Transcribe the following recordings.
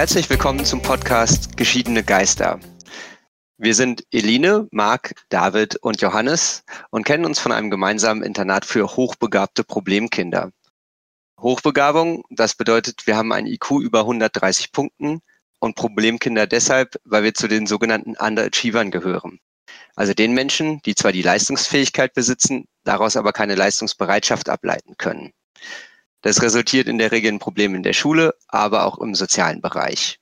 herzlich willkommen zum Podcast Geschiedene Geister. Wir sind Eline, Marc, David und Johannes und kennen uns von einem gemeinsamen Internat für hochbegabte Problemkinder. Hochbegabung, das bedeutet, wir haben ein IQ über 130 Punkten und Problemkinder deshalb, weil wir zu den sogenannten Underachievern gehören. Also den Menschen, die zwar die Leistungsfähigkeit besitzen, daraus aber keine Leistungsbereitschaft ableiten können. Das resultiert in der Regel in Problemen in der Schule, aber auch im sozialen Bereich.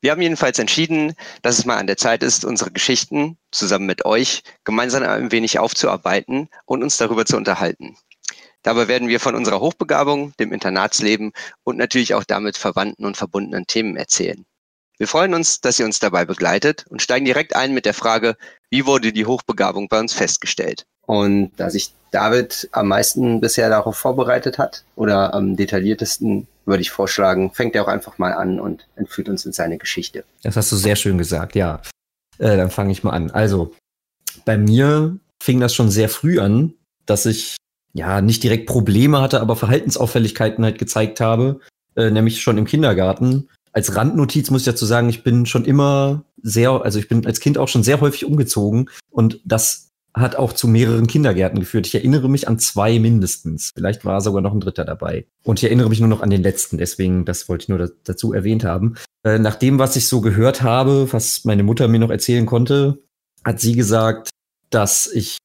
Wir haben jedenfalls entschieden, dass es mal an der Zeit ist, unsere Geschichten zusammen mit euch gemeinsam ein wenig aufzuarbeiten und uns darüber zu unterhalten. Dabei werden wir von unserer Hochbegabung, dem Internatsleben und natürlich auch damit verwandten und verbundenen Themen erzählen. Wir freuen uns, dass ihr uns dabei begleitet und steigen direkt ein mit der Frage, wie wurde die Hochbegabung bei uns festgestellt? Und da sich David am meisten bisher darauf vorbereitet hat oder am detailliertesten, würde ich vorschlagen, fängt er auch einfach mal an und entführt uns in seine Geschichte. Das hast du sehr schön gesagt, ja. Äh, dann fange ich mal an. Also, bei mir fing das schon sehr früh an, dass ich ja nicht direkt Probleme hatte, aber Verhaltensauffälligkeiten halt gezeigt habe, äh, nämlich schon im Kindergarten. Als Randnotiz muss ich dazu sagen, ich bin schon immer sehr, also ich bin als Kind auch schon sehr häufig umgezogen und das hat auch zu mehreren Kindergärten geführt. Ich erinnere mich an zwei mindestens. Vielleicht war sogar noch ein dritter dabei. Und ich erinnere mich nur noch an den letzten. Deswegen, das wollte ich nur dazu erwähnt haben. Äh, nach dem, was ich so gehört habe, was meine Mutter mir noch erzählen konnte, hat sie gesagt, dass ich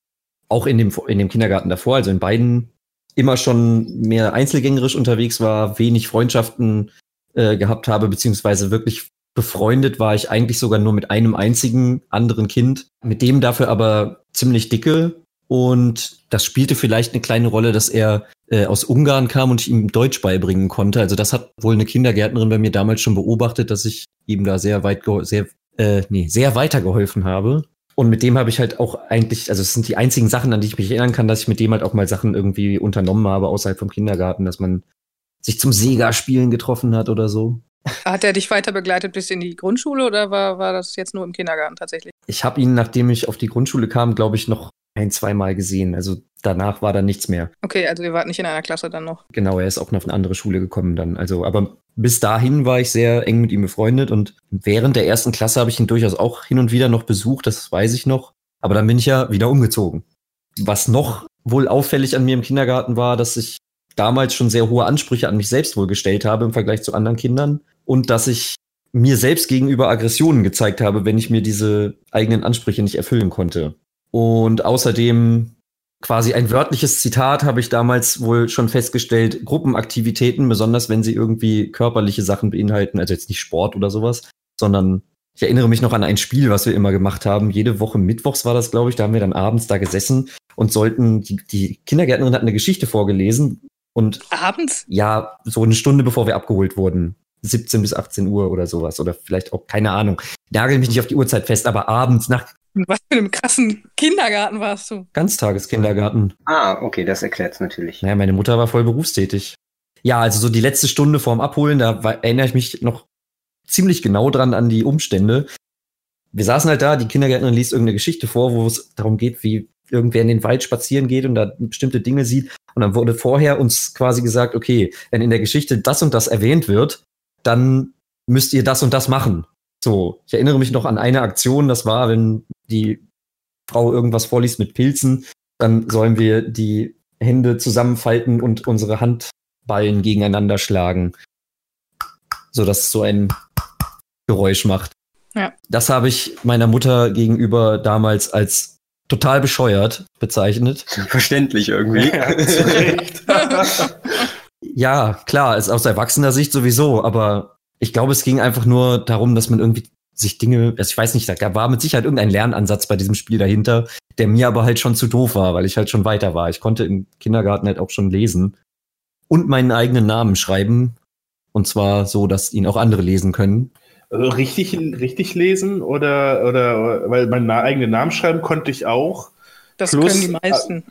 auch in dem, in dem Kindergarten davor, also in beiden, immer schon mehr einzelgängerisch unterwegs war, wenig Freundschaften äh, gehabt habe, beziehungsweise wirklich befreundet war ich eigentlich sogar nur mit einem einzigen anderen Kind, mit dem dafür aber ziemlich dicke. Und das spielte vielleicht eine kleine Rolle, dass er äh, aus Ungarn kam und ich ihm Deutsch beibringen konnte. Also das hat wohl eine Kindergärtnerin bei mir damals schon beobachtet, dass ich ihm da sehr weit, sehr, äh, nee, sehr weitergeholfen habe. Und mit dem habe ich halt auch eigentlich, also es sind die einzigen Sachen, an die ich mich erinnern kann, dass ich mit dem halt auch mal Sachen irgendwie unternommen habe außerhalb vom Kindergarten, dass man sich zum Sega-Spielen getroffen hat oder so. Hat er dich weiter begleitet bis in die Grundschule oder war, war das jetzt nur im Kindergarten tatsächlich? Ich habe ihn, nachdem ich auf die Grundschule kam, glaube ich, noch ein, zweimal gesehen. Also danach war da nichts mehr. Okay, also ihr wart nicht in einer Klasse dann noch. Genau, er ist auch noch auf eine andere Schule gekommen dann. Also, aber bis dahin war ich sehr eng mit ihm befreundet und während der ersten Klasse habe ich ihn durchaus auch hin und wieder noch besucht, das weiß ich noch. Aber dann bin ich ja wieder umgezogen. Was noch wohl auffällig an mir im Kindergarten war, dass ich damals schon sehr hohe Ansprüche an mich selbst wohl gestellt habe im Vergleich zu anderen Kindern und dass ich mir selbst gegenüber Aggressionen gezeigt habe, wenn ich mir diese eigenen Ansprüche nicht erfüllen konnte. Und außerdem quasi ein wörtliches Zitat habe ich damals wohl schon festgestellt, Gruppenaktivitäten, besonders wenn sie irgendwie körperliche Sachen beinhalten, also jetzt nicht Sport oder sowas, sondern ich erinnere mich noch an ein Spiel, was wir immer gemacht haben. Jede Woche Mittwochs war das, glaube ich, da haben wir dann abends da gesessen und sollten, die, die Kindergärtnerin hat eine Geschichte vorgelesen und abends? Ja, so eine Stunde bevor wir abgeholt wurden. 17 bis 18 Uhr oder sowas. Oder vielleicht auch, keine Ahnung. Nagel mich nicht auf die Uhrzeit fest, aber abends nach. Was für einem krassen Kindergarten warst du? Ganztageskindergarten. Ah, okay, das erklärt es natürlich. Naja, meine Mutter war voll berufstätig. Ja, also so die letzte Stunde vorm Abholen, da war, erinnere ich mich noch ziemlich genau dran an die Umstände. Wir saßen halt da, die Kindergärtnerin liest irgendeine Geschichte vor, wo es darum geht, wie irgendwer in den Wald spazieren geht und da bestimmte Dinge sieht. Und dann wurde vorher uns quasi gesagt, okay, wenn in der Geschichte das und das erwähnt wird, dann müsst ihr das und das machen. So, ich erinnere mich noch an eine Aktion, das war, wenn die Frau irgendwas vorliest mit Pilzen, dann sollen wir die Hände zusammenfalten und unsere Handballen gegeneinander schlagen, so dass es so ein Geräusch macht. Ja. Das habe ich meiner Mutter gegenüber damals als total bescheuert bezeichnet. Verständlich irgendwie. Ja, ja, klar, ist aus erwachsener Sicht sowieso, aber ich glaube, es ging einfach nur darum, dass man irgendwie sich Dinge, also ich weiß nicht, da war mit Sicherheit irgendein Lernansatz bei diesem Spiel dahinter, der mir aber halt schon zu doof war, weil ich halt schon weiter war. Ich konnte im Kindergarten halt auch schon lesen und meinen eigenen Namen schreiben. Und zwar so, dass ihn auch andere lesen können. Also richtig, richtig lesen oder, oder, weil meinen eigenen Namen schreiben konnte ich auch. Das Plus, können die meisten.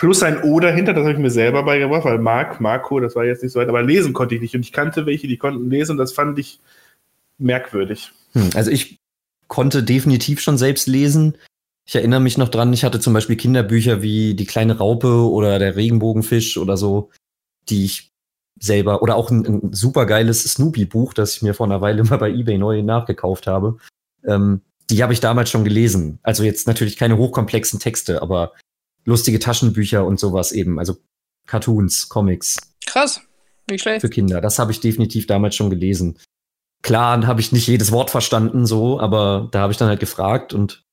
Plus ein O dahinter, das habe ich mir selber beigebracht, weil Marc, Marco, das war jetzt nicht so weit, aber lesen konnte ich nicht. Und ich kannte welche, die konnten lesen und das fand ich merkwürdig. Hm, also ich konnte definitiv schon selbst lesen. Ich erinnere mich noch dran, ich hatte zum Beispiel Kinderbücher wie Die kleine Raupe oder Der Regenbogenfisch oder so, die ich selber oder auch ein, ein super geiles Snoopy-Buch, das ich mir vor einer Weile mal bei eBay neu nachgekauft habe. Ähm, die habe ich damals schon gelesen. Also jetzt natürlich keine hochkomplexen Texte, aber lustige Taschenbücher und sowas eben. Also Cartoons, Comics. Krass, nicht schlecht. Für Kinder. Das habe ich definitiv damals schon gelesen. Klar habe ich nicht jedes Wort verstanden, so, aber da habe ich dann halt gefragt und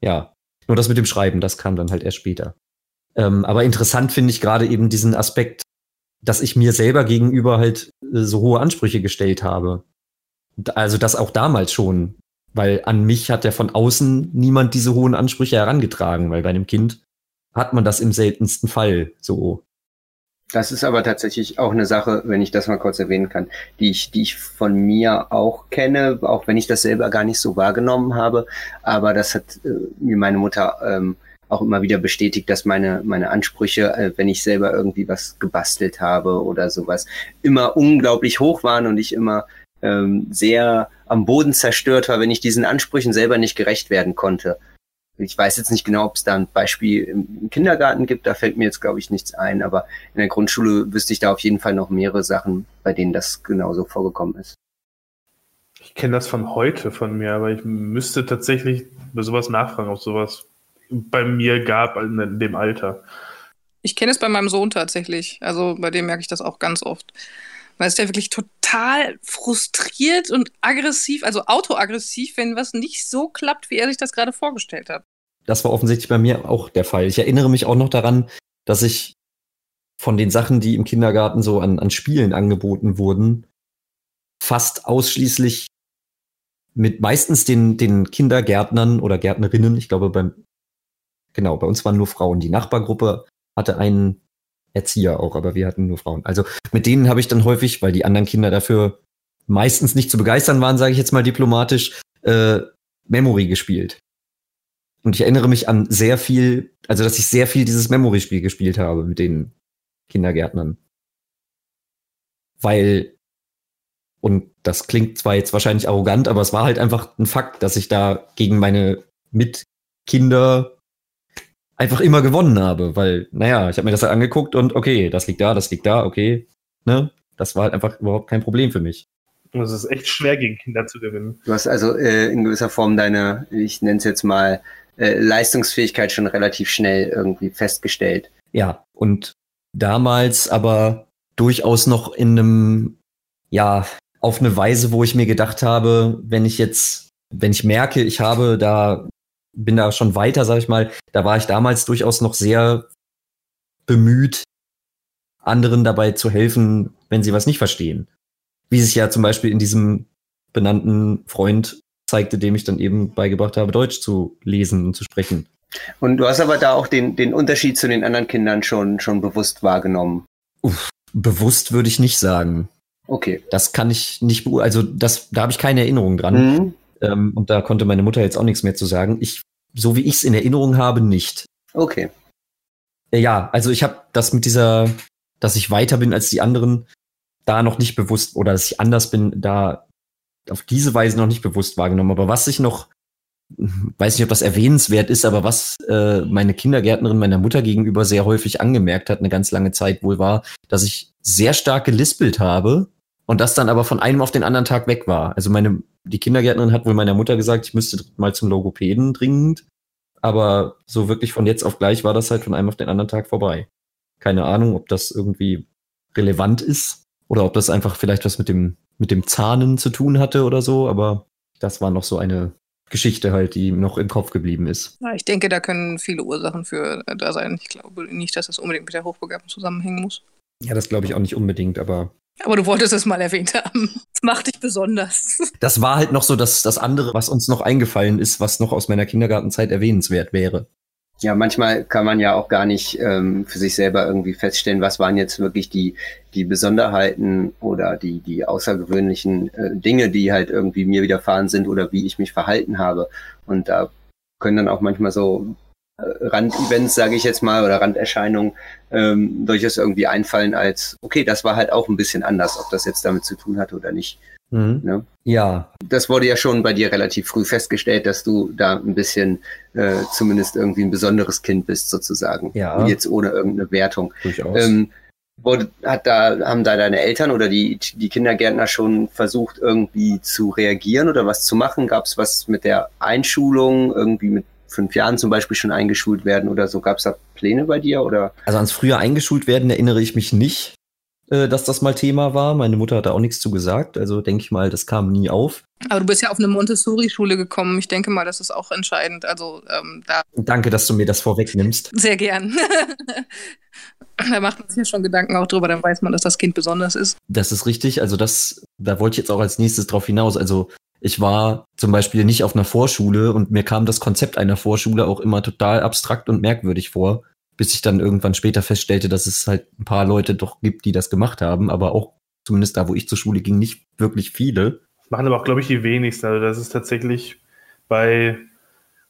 ja, nur das mit dem Schreiben, das kam dann halt erst später. Ähm, aber interessant finde ich gerade eben diesen Aspekt, dass ich mir selber gegenüber halt äh, so hohe Ansprüche gestellt habe. Also das auch damals schon, weil an mich hat ja von außen niemand diese hohen Ansprüche herangetragen, weil bei einem Kind hat man das im seltensten Fall so. Das ist aber tatsächlich auch eine Sache, wenn ich das mal kurz erwähnen kann, die ich, die ich von mir auch kenne, auch wenn ich das selber gar nicht so wahrgenommen habe. Aber das hat äh, mir meine Mutter ähm, auch immer wieder bestätigt, dass meine, meine Ansprüche, äh, wenn ich selber irgendwie was gebastelt habe oder sowas, immer unglaublich hoch waren und ich immer ähm, sehr am Boden zerstört war, wenn ich diesen Ansprüchen selber nicht gerecht werden konnte. Ich weiß jetzt nicht genau, ob es da ein Beispiel im Kindergarten gibt, da fällt mir jetzt, glaube ich, nichts ein, aber in der Grundschule wüsste ich da auf jeden Fall noch mehrere Sachen, bei denen das genauso vorgekommen ist. Ich kenne das von heute von mir, aber ich müsste tatsächlich bei sowas nachfragen, ob sowas bei mir gab in dem Alter. Ich kenne es bei meinem Sohn tatsächlich. Also bei dem merke ich das auch ganz oft. Weil es der wirklich total frustriert und aggressiv, also autoaggressiv, wenn was nicht so klappt, wie er sich das gerade vorgestellt hat. Das war offensichtlich bei mir auch der Fall. Ich erinnere mich auch noch daran, dass ich von den Sachen, die im Kindergarten so an, an Spielen angeboten wurden, fast ausschließlich mit meistens den, den Kindergärtnern oder Gärtnerinnen, ich glaube beim, genau, bei uns waren nur Frauen. Die Nachbargruppe hatte einen Erzieher auch, aber wir hatten nur Frauen. Also mit denen habe ich dann häufig, weil die anderen Kinder dafür meistens nicht zu begeistern waren, sage ich jetzt mal diplomatisch, äh, Memory gespielt. Und ich erinnere mich an sehr viel, also dass ich sehr viel dieses Memory-Spiel gespielt habe mit den Kindergärtnern. Weil, und das klingt zwar jetzt wahrscheinlich arrogant, aber es war halt einfach ein Fakt, dass ich da gegen meine Mitkinder einfach immer gewonnen habe, weil, naja, ich habe mir das halt angeguckt und okay, das liegt da, das liegt da, okay, ne? Das war halt einfach überhaupt kein Problem für mich. Es ist echt schwer, gegen Kinder zu gewinnen. Du hast also äh, in gewisser Form deine, ich nenne es jetzt mal, äh, Leistungsfähigkeit schon relativ schnell irgendwie festgestellt. Ja, und damals aber durchaus noch in einem, ja, auf eine Weise, wo ich mir gedacht habe, wenn ich jetzt, wenn ich merke, ich habe da bin da schon weiter, sag ich mal. Da war ich damals durchaus noch sehr bemüht, anderen dabei zu helfen, wenn sie was nicht verstehen. Wie sich ja zum Beispiel in diesem benannten Freund zeigte, dem ich dann eben beigebracht habe, Deutsch zu lesen und zu sprechen. Und du hast aber da auch den, den Unterschied zu den anderen Kindern schon, schon bewusst wahrgenommen. Uff, bewusst würde ich nicht sagen. Okay. Das kann ich nicht, also das, da habe ich keine Erinnerung dran. Mhm. Ähm, und da konnte meine Mutter jetzt auch nichts mehr zu sagen. Ich, so wie ich es in Erinnerung habe, nicht. Okay. Äh, ja, also ich habe das mit dieser, dass ich weiter bin als die anderen, da noch nicht bewusst oder dass ich anders bin, da auf diese Weise noch nicht bewusst wahrgenommen. Aber was ich noch, weiß nicht, ob das erwähnenswert ist, aber was äh, meine Kindergärtnerin meiner Mutter gegenüber sehr häufig angemerkt hat, eine ganz lange Zeit wohl war, dass ich sehr stark gelispelt habe und das dann aber von einem auf den anderen Tag weg war. Also meine die Kindergärtnerin hat wohl meiner Mutter gesagt, ich müsste mal zum Logopäden dringend. Aber so wirklich von jetzt auf gleich war das halt von einem auf den anderen Tag vorbei. Keine Ahnung, ob das irgendwie relevant ist oder ob das einfach vielleicht was mit dem, mit dem Zahnen zu tun hatte oder so. Aber das war noch so eine Geschichte halt, die noch im Kopf geblieben ist. Ja, ich denke, da können viele Ursachen für äh, da sein. Ich glaube nicht, dass das unbedingt mit der Hochbegabung zusammenhängen muss. Ja, das glaube ich auch nicht unbedingt, aber aber du wolltest es mal erwähnt haben. Das macht dich besonders. Das war halt noch so das, das andere, was uns noch eingefallen ist, was noch aus meiner Kindergartenzeit erwähnenswert wäre. Ja, manchmal kann man ja auch gar nicht ähm, für sich selber irgendwie feststellen, was waren jetzt wirklich die, die Besonderheiten oder die, die außergewöhnlichen äh, Dinge, die halt irgendwie mir widerfahren sind oder wie ich mich verhalten habe. Und da können dann auch manchmal so Randevents, sage ich jetzt mal, oder Randerscheinungen ähm, durchaus irgendwie einfallen als, okay, das war halt auch ein bisschen anders, ob das jetzt damit zu tun hatte oder nicht. Mhm. Ne? Ja. Das wurde ja schon bei dir relativ früh festgestellt, dass du da ein bisschen äh, zumindest irgendwie ein besonderes Kind bist, sozusagen. Ja. Jetzt ohne irgendeine Wertung. Durchaus. Ähm, Wurde, hat da, haben da deine Eltern oder die, die Kindergärtner schon versucht, irgendwie zu reagieren oder was zu machen? Gab es was mit der Einschulung, irgendwie mit fünf Jahren zum Beispiel schon eingeschult werden oder so? Gab es da Pläne bei dir? Oder? Also ans früher eingeschult werden erinnere ich mich nicht, äh, dass das mal Thema war. Meine Mutter hat da auch nichts zu gesagt. Also denke ich mal, das kam nie auf. Aber du bist ja auf eine Montessori-Schule gekommen. Ich denke mal, das ist auch entscheidend. Also ähm, da. Danke, dass du mir das vorwegnimmst. Sehr gern. da macht man sich ja schon Gedanken auch drüber, dann weiß man, dass das Kind besonders ist. Das ist richtig. Also das, da wollte ich jetzt auch als nächstes drauf hinaus. Also ich war zum Beispiel nicht auf einer Vorschule und mir kam das Konzept einer Vorschule auch immer total abstrakt und merkwürdig vor, bis ich dann irgendwann später feststellte, dass es halt ein paar Leute doch gibt, die das gemacht haben, aber auch zumindest da, wo ich zur Schule ging, nicht wirklich viele. Machen aber auch, glaube ich, die wenigsten. Also das ist tatsächlich bei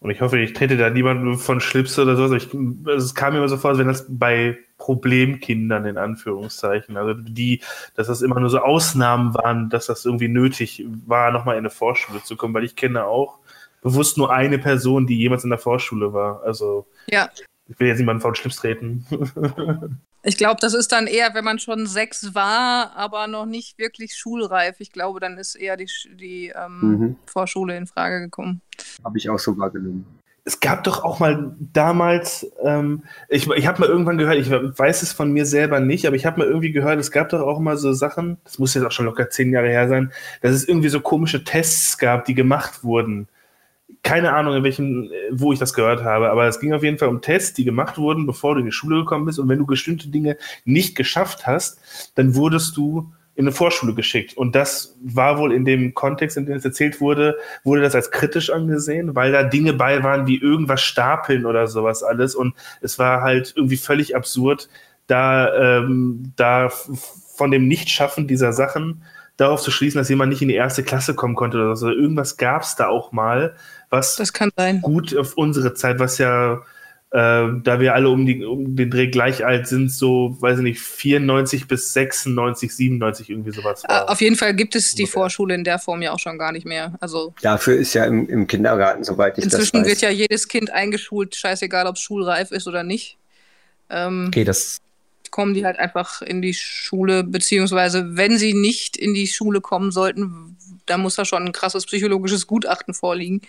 und ich hoffe, ich trete da niemand von Schlips oder sowas. Ich, also es kam mir immer so vor, als wenn das bei Problemkindern in Anführungszeichen, also die, dass das immer nur so Ausnahmen waren, dass das irgendwie nötig war, nochmal in eine Vorschule zu kommen, weil ich kenne auch bewusst nur eine Person, die jemals in der Vorschule war. Also ja. Ich will jetzt niemanden von Schlips treten. Ich glaube, das ist dann eher, wenn man schon sechs war, aber noch nicht wirklich schulreif. Ich glaube, dann ist eher die, die ähm, mhm. Vorschule in Frage gekommen. Habe ich auch so wahrgenommen. Es gab doch auch mal damals, ähm, ich, ich habe mal irgendwann gehört, ich weiß es von mir selber nicht, aber ich habe mal irgendwie gehört, es gab doch auch mal so Sachen, das muss jetzt auch schon locker zehn Jahre her sein, dass es irgendwie so komische Tests gab, die gemacht wurden keine Ahnung, in welchem, wo ich das gehört habe, aber es ging auf jeden Fall um Tests, die gemacht wurden, bevor du in die Schule gekommen bist. Und wenn du bestimmte Dinge nicht geschafft hast, dann wurdest du in eine Vorschule geschickt. Und das war wohl in dem Kontext, in dem es erzählt wurde, wurde das als kritisch angesehen, weil da Dinge bei waren wie irgendwas stapeln oder sowas alles. Und es war halt irgendwie völlig absurd, da, ähm, da von dem Nichtschaffen dieser Sachen darauf zu schließen, dass jemand nicht in die erste Klasse kommen konnte oder so. Irgendwas gab es da auch mal, was das kann sein. gut auf unsere Zeit, was ja, äh, da wir alle um, die, um den Dreh gleich alt sind, so, weiß ich nicht, 94 bis 96, 97 irgendwie sowas war. Auf jeden Fall gibt es die Vorschule in der Form ja auch schon gar nicht mehr. Also Dafür ist ja im, im Kindergarten, soweit ich das weiß. Inzwischen wird ja jedes Kind eingeschult, scheißegal, ob es schulreif ist oder nicht. Ähm, okay, das kommen die halt einfach in die Schule, beziehungsweise wenn sie nicht in die Schule kommen sollten, da muss da schon ein krasses psychologisches Gutachten vorliegen.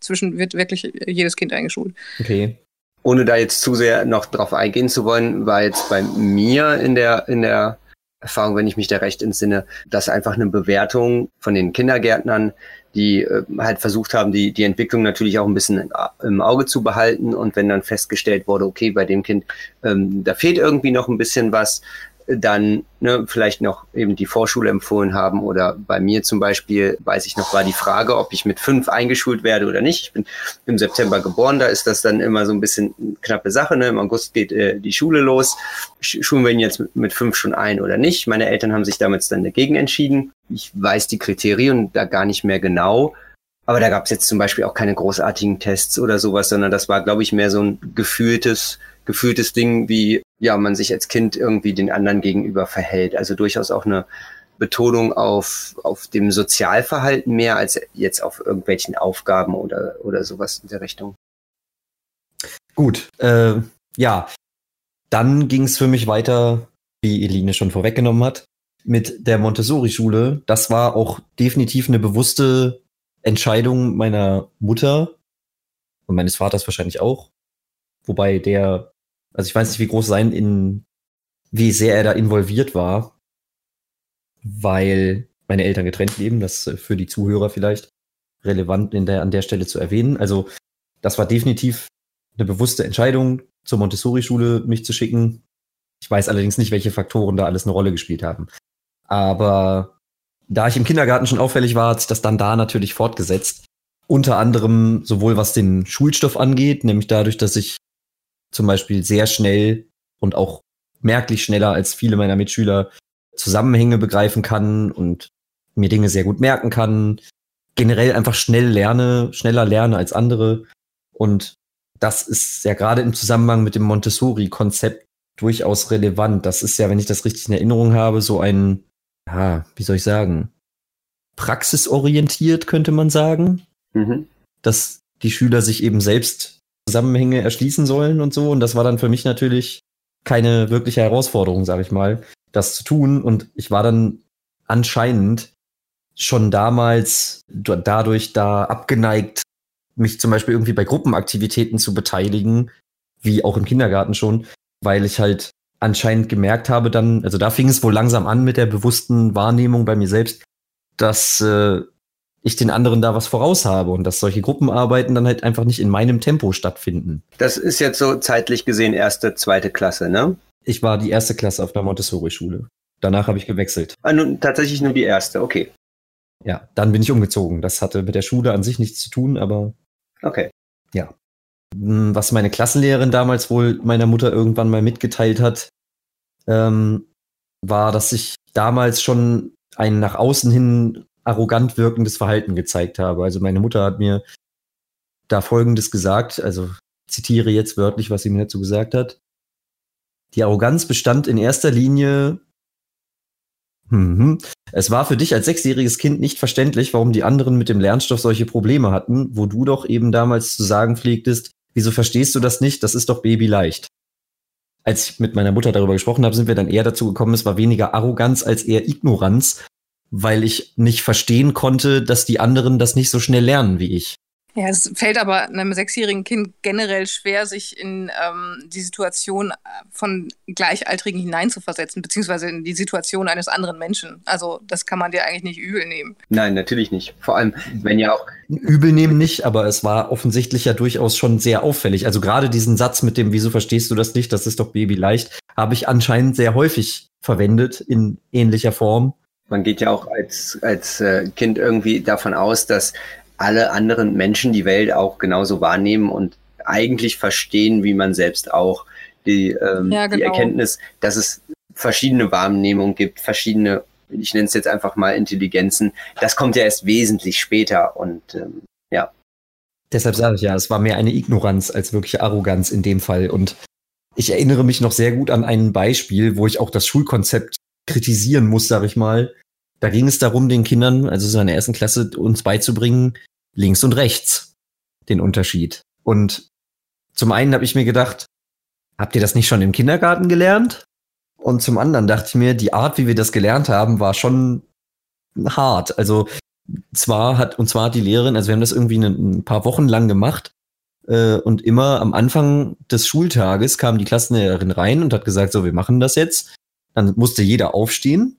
Zwischen wird wirklich jedes Kind eingeschult. Okay. Ohne da jetzt zu sehr noch drauf eingehen zu wollen, war jetzt bei mir in der, in der Erfahrung, wenn ich mich da recht entsinne, dass einfach eine Bewertung von den Kindergärtnern, die äh, halt versucht haben, die, die Entwicklung natürlich auch ein bisschen im Auge zu behalten. Und wenn dann festgestellt wurde, okay, bei dem Kind, ähm, da fehlt irgendwie noch ein bisschen was, dann ne, vielleicht noch eben die Vorschule empfohlen haben oder bei mir zum Beispiel, weiß ich noch, war die Frage, ob ich mit fünf eingeschult werde oder nicht. Ich bin im September geboren, da ist das dann immer so ein bisschen knappe Sache. Ne? Im August geht äh, die Schule los. Schulen wir ihn jetzt mit, mit fünf schon ein oder nicht? Meine Eltern haben sich damals dann dagegen entschieden. Ich weiß die Kriterien da gar nicht mehr genau. Aber da gab es jetzt zum Beispiel auch keine großartigen Tests oder sowas, sondern das war, glaube ich, mehr so ein gefühltes, gefühltes Ding, wie ja man sich als Kind irgendwie den anderen gegenüber verhält. Also durchaus auch eine Betonung auf, auf dem Sozialverhalten mehr als jetzt auf irgendwelchen Aufgaben oder, oder sowas in der Richtung. Gut, äh, ja, dann ging es für mich weiter, wie Eline schon vorweggenommen hat, mit der Montessori-Schule. Das war auch definitiv eine bewusste Entscheidung meiner Mutter und meines Vaters wahrscheinlich auch. Wobei der, also ich weiß nicht, wie groß sein in, wie sehr er da involviert war, weil meine Eltern getrennt leben, das für die Zuhörer vielleicht relevant in der, an der Stelle zu erwähnen. Also das war definitiv eine bewusste Entscheidung, zur Montessori-Schule mich zu schicken. Ich weiß allerdings nicht, welche Faktoren da alles eine Rolle gespielt haben. Aber da ich im Kindergarten schon auffällig war, hat sich das dann da natürlich fortgesetzt. Unter anderem sowohl was den Schulstoff angeht, nämlich dadurch, dass ich zum Beispiel sehr schnell und auch merklich schneller als viele meiner Mitschüler Zusammenhänge begreifen kann und mir Dinge sehr gut merken kann, generell einfach schnell lerne, schneller lerne als andere. Und das ist ja gerade im Zusammenhang mit dem Montessori-Konzept durchaus relevant. Das ist ja, wenn ich das richtig in Erinnerung habe, so ein ja, wie soll ich sagen, praxisorientiert, könnte man sagen. Mhm. Dass die Schüler sich eben selbst Zusammenhänge erschließen sollen und so. Und das war dann für mich natürlich keine wirkliche Herausforderung, sage ich mal, das zu tun. Und ich war dann anscheinend schon damals dadurch da abgeneigt, mich zum Beispiel irgendwie bei Gruppenaktivitäten zu beteiligen, wie auch im Kindergarten schon, weil ich halt anscheinend gemerkt habe dann, also da fing es wohl langsam an mit der bewussten Wahrnehmung bei mir selbst, dass äh, ich den anderen da was voraus habe und dass solche Gruppenarbeiten dann halt einfach nicht in meinem Tempo stattfinden. Das ist jetzt so zeitlich gesehen erste, zweite Klasse, ne? Ich war die erste Klasse auf der Montessori-Schule. Danach habe ich gewechselt. Ah, nun, tatsächlich nur die erste, okay. Ja, dann bin ich umgezogen. Das hatte mit der Schule an sich nichts zu tun, aber. Okay. Ja. Hm, was meine Klassenlehrerin damals wohl meiner Mutter irgendwann mal mitgeteilt hat, ähm, war, dass ich damals schon ein nach außen hin arrogant wirkendes Verhalten gezeigt habe. Also meine Mutter hat mir da Folgendes gesagt, also zitiere jetzt wörtlich, was sie mir dazu gesagt hat. Die Arroganz bestand in erster Linie Mhm. Es war für dich als sechsjähriges Kind nicht verständlich, warum die anderen mit dem Lernstoff solche Probleme hatten, wo du doch eben damals zu sagen pflegtest, wieso verstehst du das nicht? Das ist doch babyleicht. Als ich mit meiner Mutter darüber gesprochen habe, sind wir dann eher dazu gekommen, es war weniger Arroganz als eher Ignoranz, weil ich nicht verstehen konnte, dass die anderen das nicht so schnell lernen wie ich. Ja, es fällt aber einem sechsjährigen Kind generell schwer, sich in ähm, die Situation äh, von Gleichaltrigen hineinzuversetzen, beziehungsweise in die Situation eines anderen Menschen. Also das kann man dir eigentlich nicht übel nehmen. Nein, natürlich nicht. Vor allem, wenn ja auch. Übel nehmen nicht, aber es war offensichtlich ja durchaus schon sehr auffällig. Also gerade diesen Satz mit dem, wieso verstehst du das nicht, das ist doch Baby leicht, habe ich anscheinend sehr häufig verwendet in ähnlicher Form. Man geht ja auch als, als äh, Kind irgendwie davon aus, dass alle anderen Menschen die Welt auch genauso wahrnehmen und eigentlich verstehen, wie man selbst auch. Die, ähm, ja, genau. die Erkenntnis, dass es verschiedene Wahrnehmungen gibt, verschiedene, ich nenne es jetzt einfach mal Intelligenzen, das kommt ja erst wesentlich später und ähm, ja. Deshalb sage ich ja, es war mehr eine Ignoranz als wirkliche Arroganz in dem Fall. Und ich erinnere mich noch sehr gut an ein Beispiel, wo ich auch das Schulkonzept kritisieren muss, sage ich mal, da ging es darum, den Kindern, also so in der ersten Klasse, uns beizubringen, links und rechts, den Unterschied. Und zum einen habe ich mir gedacht, habt ihr das nicht schon im Kindergarten gelernt? Und zum anderen dachte ich mir, die Art, wie wir das gelernt haben, war schon hart. Also zwar hat, und zwar hat die Lehrerin, also wir haben das irgendwie ein paar Wochen lang gemacht, äh, und immer am Anfang des Schultages kam die Klassenlehrerin rein und hat gesagt, so, wir machen das jetzt. Dann musste jeder aufstehen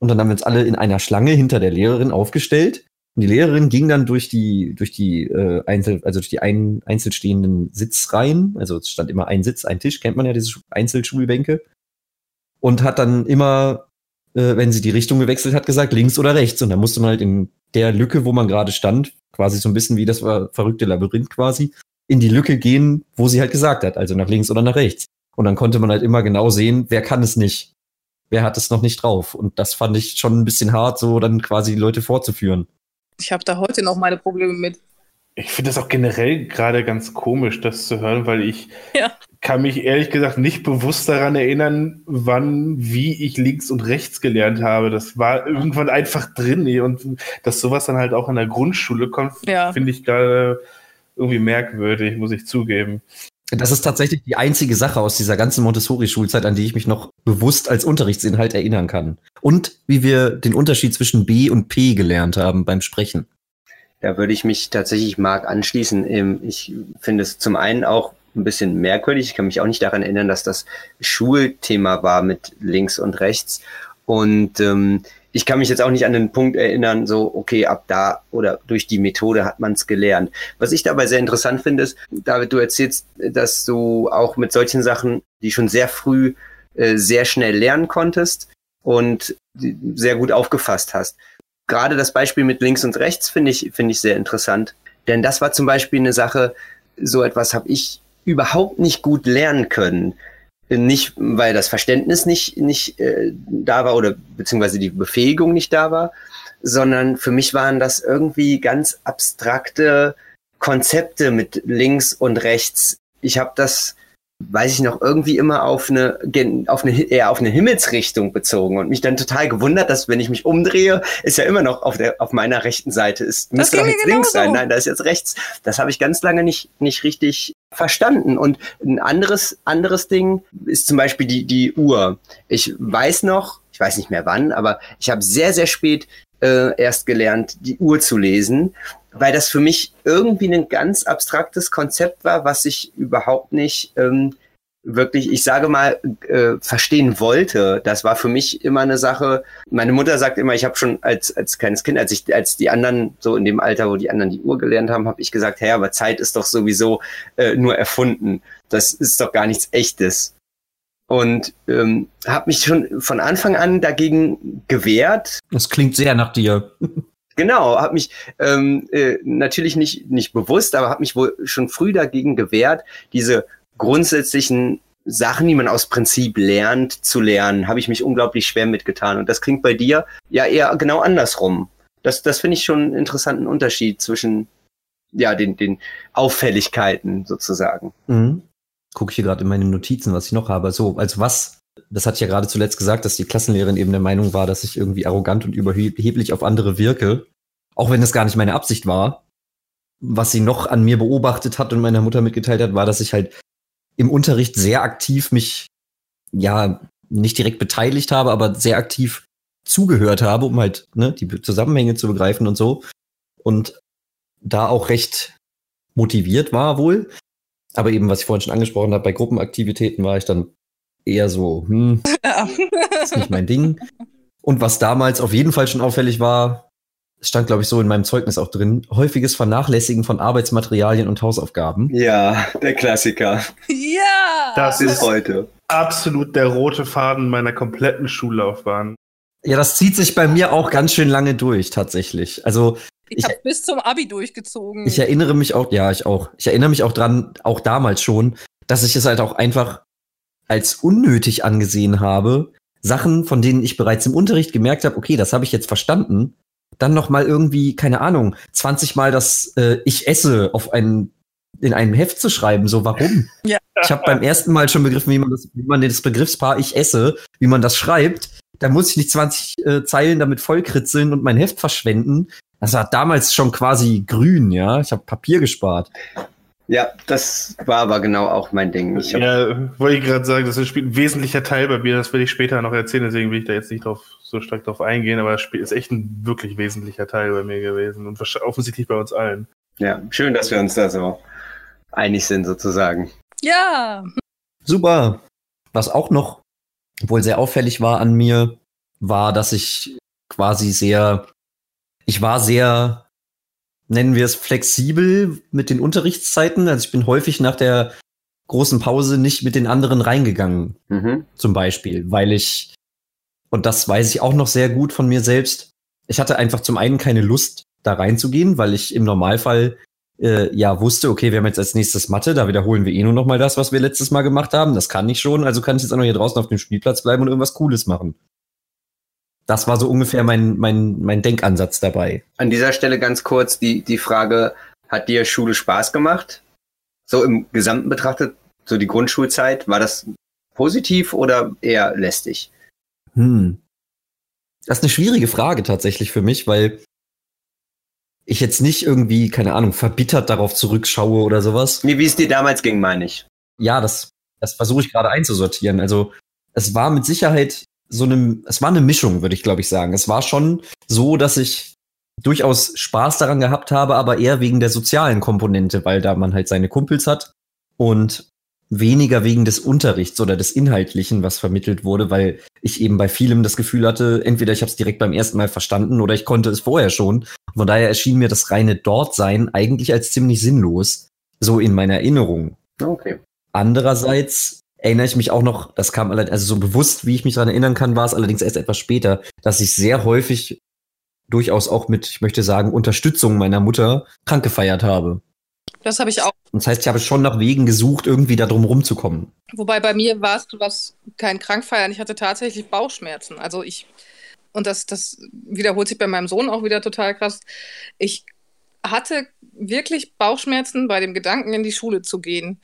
und dann haben wir uns alle in einer Schlange hinter der Lehrerin aufgestellt. Und die Lehrerin ging dann durch die, durch die äh, Einzel, also durch die ein, einzelstehenden Sitzreihen. Also es stand immer ein Sitz, ein Tisch, kennt man ja diese Einzelschulbänke. Und hat dann immer, äh, wenn sie die Richtung gewechselt hat, gesagt, links oder rechts. Und dann musste man halt in der Lücke, wo man gerade stand, quasi so ein bisschen wie das verrückte Labyrinth quasi, in die Lücke gehen, wo sie halt gesagt hat, also nach links oder nach rechts. Und dann konnte man halt immer genau sehen, wer kann es nicht wer hat es noch nicht drauf? Und das fand ich schon ein bisschen hart, so dann quasi die Leute vorzuführen. Ich habe da heute noch meine Probleme mit. Ich finde das auch generell gerade ganz komisch, das zu hören, weil ich ja. kann mich ehrlich gesagt nicht bewusst daran erinnern, wann, wie ich links und rechts gelernt habe. Das war irgendwann einfach drin. Und dass sowas dann halt auch an der Grundschule kommt, ja. finde ich gerade irgendwie merkwürdig, muss ich zugeben. Das ist tatsächlich die einzige Sache aus dieser ganzen Montessori-Schulzeit, an die ich mich noch bewusst als Unterrichtsinhalt erinnern kann. Und wie wir den Unterschied zwischen B und P gelernt haben beim Sprechen. Da würde ich mich tatsächlich Marc anschließen. Ich finde es zum einen auch ein bisschen merkwürdig. Ich kann mich auch nicht daran erinnern, dass das Schulthema war mit links und rechts. Und ähm, ich kann mich jetzt auch nicht an den Punkt erinnern, so, okay, ab da oder durch die Methode hat man es gelernt. Was ich dabei sehr interessant finde, ist, David, du erzählst, dass du auch mit solchen Sachen, die schon sehr früh äh, sehr schnell lernen konntest und sehr gut aufgefasst hast. Gerade das Beispiel mit links und rechts finde ich, finde ich sehr interessant. Denn das war zum Beispiel eine Sache, so etwas habe ich überhaupt nicht gut lernen können. Nicht, weil das Verständnis nicht, nicht äh, da war oder beziehungsweise die Befähigung nicht da war, sondern für mich waren das irgendwie ganz abstrakte Konzepte mit links und rechts. Ich habe das, weiß ich noch, irgendwie immer auf eine, auf eine, eher auf eine Himmelsrichtung bezogen und mich dann total gewundert, dass wenn ich mich umdrehe, ist ja immer noch auf der, auf meiner rechten Seite ist, müsste doch jetzt links sein. Nein, da ist jetzt rechts. Das habe ich ganz lange nicht, nicht richtig verstanden. Und ein anderes, anderes Ding ist zum Beispiel die, die Uhr. Ich weiß noch, ich weiß nicht mehr wann, aber ich habe sehr, sehr spät äh, erst gelernt, die Uhr zu lesen, weil das für mich irgendwie ein ganz abstraktes Konzept war, was ich überhaupt nicht ähm, wirklich, ich sage mal, äh, verstehen wollte. Das war für mich immer eine Sache. Meine Mutter sagt immer, ich habe schon als als kleines Kind, als ich als die anderen so in dem Alter, wo die anderen die Uhr gelernt haben, habe ich gesagt, hey, aber Zeit ist doch sowieso äh, nur erfunden. Das ist doch gar nichts Echtes. Und ähm, habe mich schon von Anfang an dagegen gewehrt. Das klingt sehr nach dir. Genau, habe mich ähm, äh, natürlich nicht nicht bewusst, aber habe mich wohl schon früh dagegen gewehrt, diese grundsätzlichen Sachen, die man aus Prinzip lernt, zu lernen, habe ich mich unglaublich schwer mitgetan. Und das klingt bei dir ja eher genau andersrum. Das, das finde ich schon einen interessanten Unterschied zwischen ja, den, den Auffälligkeiten sozusagen. Mhm. Gucke ich hier gerade in meine Notizen, was ich noch habe. So, also was, das hatte ich ja gerade zuletzt gesagt, dass die Klassenlehrerin eben der Meinung war, dass ich irgendwie arrogant und überheblich auf andere wirke. Auch wenn das gar nicht meine Absicht war. Was sie noch an mir beobachtet hat und meiner Mutter mitgeteilt hat, war, dass ich halt im Unterricht sehr aktiv mich, ja, nicht direkt beteiligt habe, aber sehr aktiv zugehört habe, um halt ne, die Zusammenhänge zu begreifen und so. Und da auch recht motiviert war wohl. Aber eben, was ich vorhin schon angesprochen habe, bei Gruppenaktivitäten war ich dann eher so, hm, ist nicht mein Ding. Und was damals auf jeden Fall schon auffällig war, stand, glaube ich, so in meinem Zeugnis auch drin, häufiges Vernachlässigen von Arbeitsmaterialien und Hausaufgaben. Ja, der Klassiker. Ja! Das ist heute absolut der rote Faden meiner kompletten Schullaufbahn. Ja, das zieht sich bei mir auch ganz schön lange durch, tatsächlich. Also. Ich, ich habe bis zum Abi durchgezogen. Ich erinnere mich auch, ja, ich auch. Ich erinnere mich auch dran, auch damals schon, dass ich es halt auch einfach als unnötig angesehen habe, Sachen, von denen ich bereits im Unterricht gemerkt habe, okay, das habe ich jetzt verstanden, dann noch mal irgendwie, keine Ahnung, 20 Mal das äh, Ich esse auf einen in einem Heft zu schreiben. So, warum? Ja. Ich habe beim ersten Mal schon begriffen, wie man das, wie man das Begriffspaar Ich esse, wie man das schreibt. Da muss ich nicht 20 äh, Zeilen damit vollkritzeln und mein Heft verschwenden. Das war damals schon quasi grün, ja. Ich habe Papier gespart. Ja, das war aber genau auch mein Ding. Ich ja, wollte ich gerade sagen, das ist ein wesentlicher Teil bei mir, das will ich später noch erzählen, deswegen will ich da jetzt nicht drauf, so stark drauf eingehen, aber das Spiel ist echt ein wirklich wesentlicher Teil bei mir gewesen und offensichtlich bei uns allen. Ja, schön, dass wir uns da so einig sind sozusagen. Ja. Super. Was auch noch wohl sehr auffällig war an mir, war, dass ich quasi sehr, ich war sehr nennen wir es flexibel mit den Unterrichtszeiten. Also ich bin häufig nach der großen Pause nicht mit den anderen reingegangen, mhm. zum Beispiel, weil ich, und das weiß ich auch noch sehr gut von mir selbst, ich hatte einfach zum einen keine Lust, da reinzugehen, weil ich im Normalfall äh, ja wusste, okay, wir haben jetzt als nächstes Mathe, da wiederholen wir eh nur noch mal das, was wir letztes Mal gemacht haben. Das kann ich schon, also kann ich jetzt auch noch hier draußen auf dem Spielplatz bleiben und irgendwas Cooles machen. Das war so ungefähr mein, mein, mein Denkansatz dabei. An dieser Stelle ganz kurz die, die Frage, hat dir Schule Spaß gemacht? So im Gesamten betrachtet, so die Grundschulzeit, war das positiv oder eher lästig? Hm. Das ist eine schwierige Frage tatsächlich für mich, weil ich jetzt nicht irgendwie, keine Ahnung, verbittert darauf zurückschaue oder sowas. Nee, wie es dir damals ging, meine ich. Ja, das, das versuche ich gerade einzusortieren. Also es war mit Sicherheit so eine, es war eine Mischung, würde ich glaube ich sagen. Es war schon so, dass ich durchaus Spaß daran gehabt habe, aber eher wegen der sozialen Komponente, weil da man halt seine Kumpels hat und weniger wegen des Unterrichts oder des Inhaltlichen, was vermittelt wurde, weil ich eben bei vielem das Gefühl hatte, entweder ich habe es direkt beim ersten Mal verstanden oder ich konnte es vorher schon. Von daher erschien mir das reine Dortsein eigentlich als ziemlich sinnlos, so in meiner Erinnerung. Okay. Andererseits erinnere ich mich auch noch, das kam allerdings, also so bewusst, wie ich mich daran erinnern kann, war es allerdings erst etwas später, dass ich sehr häufig durchaus auch mit, ich möchte sagen, Unterstützung meiner Mutter krank gefeiert habe. Das habe ich auch. Und das heißt, ich habe schon nach Wegen gesucht, irgendwie da drum rumzukommen. Wobei bei mir war es was kein Krankfeiern, ich hatte tatsächlich Bauchschmerzen. Also ich, und das, das wiederholt sich bei meinem Sohn auch wieder total krass. Ich hatte wirklich Bauchschmerzen bei dem Gedanken, in die Schule zu gehen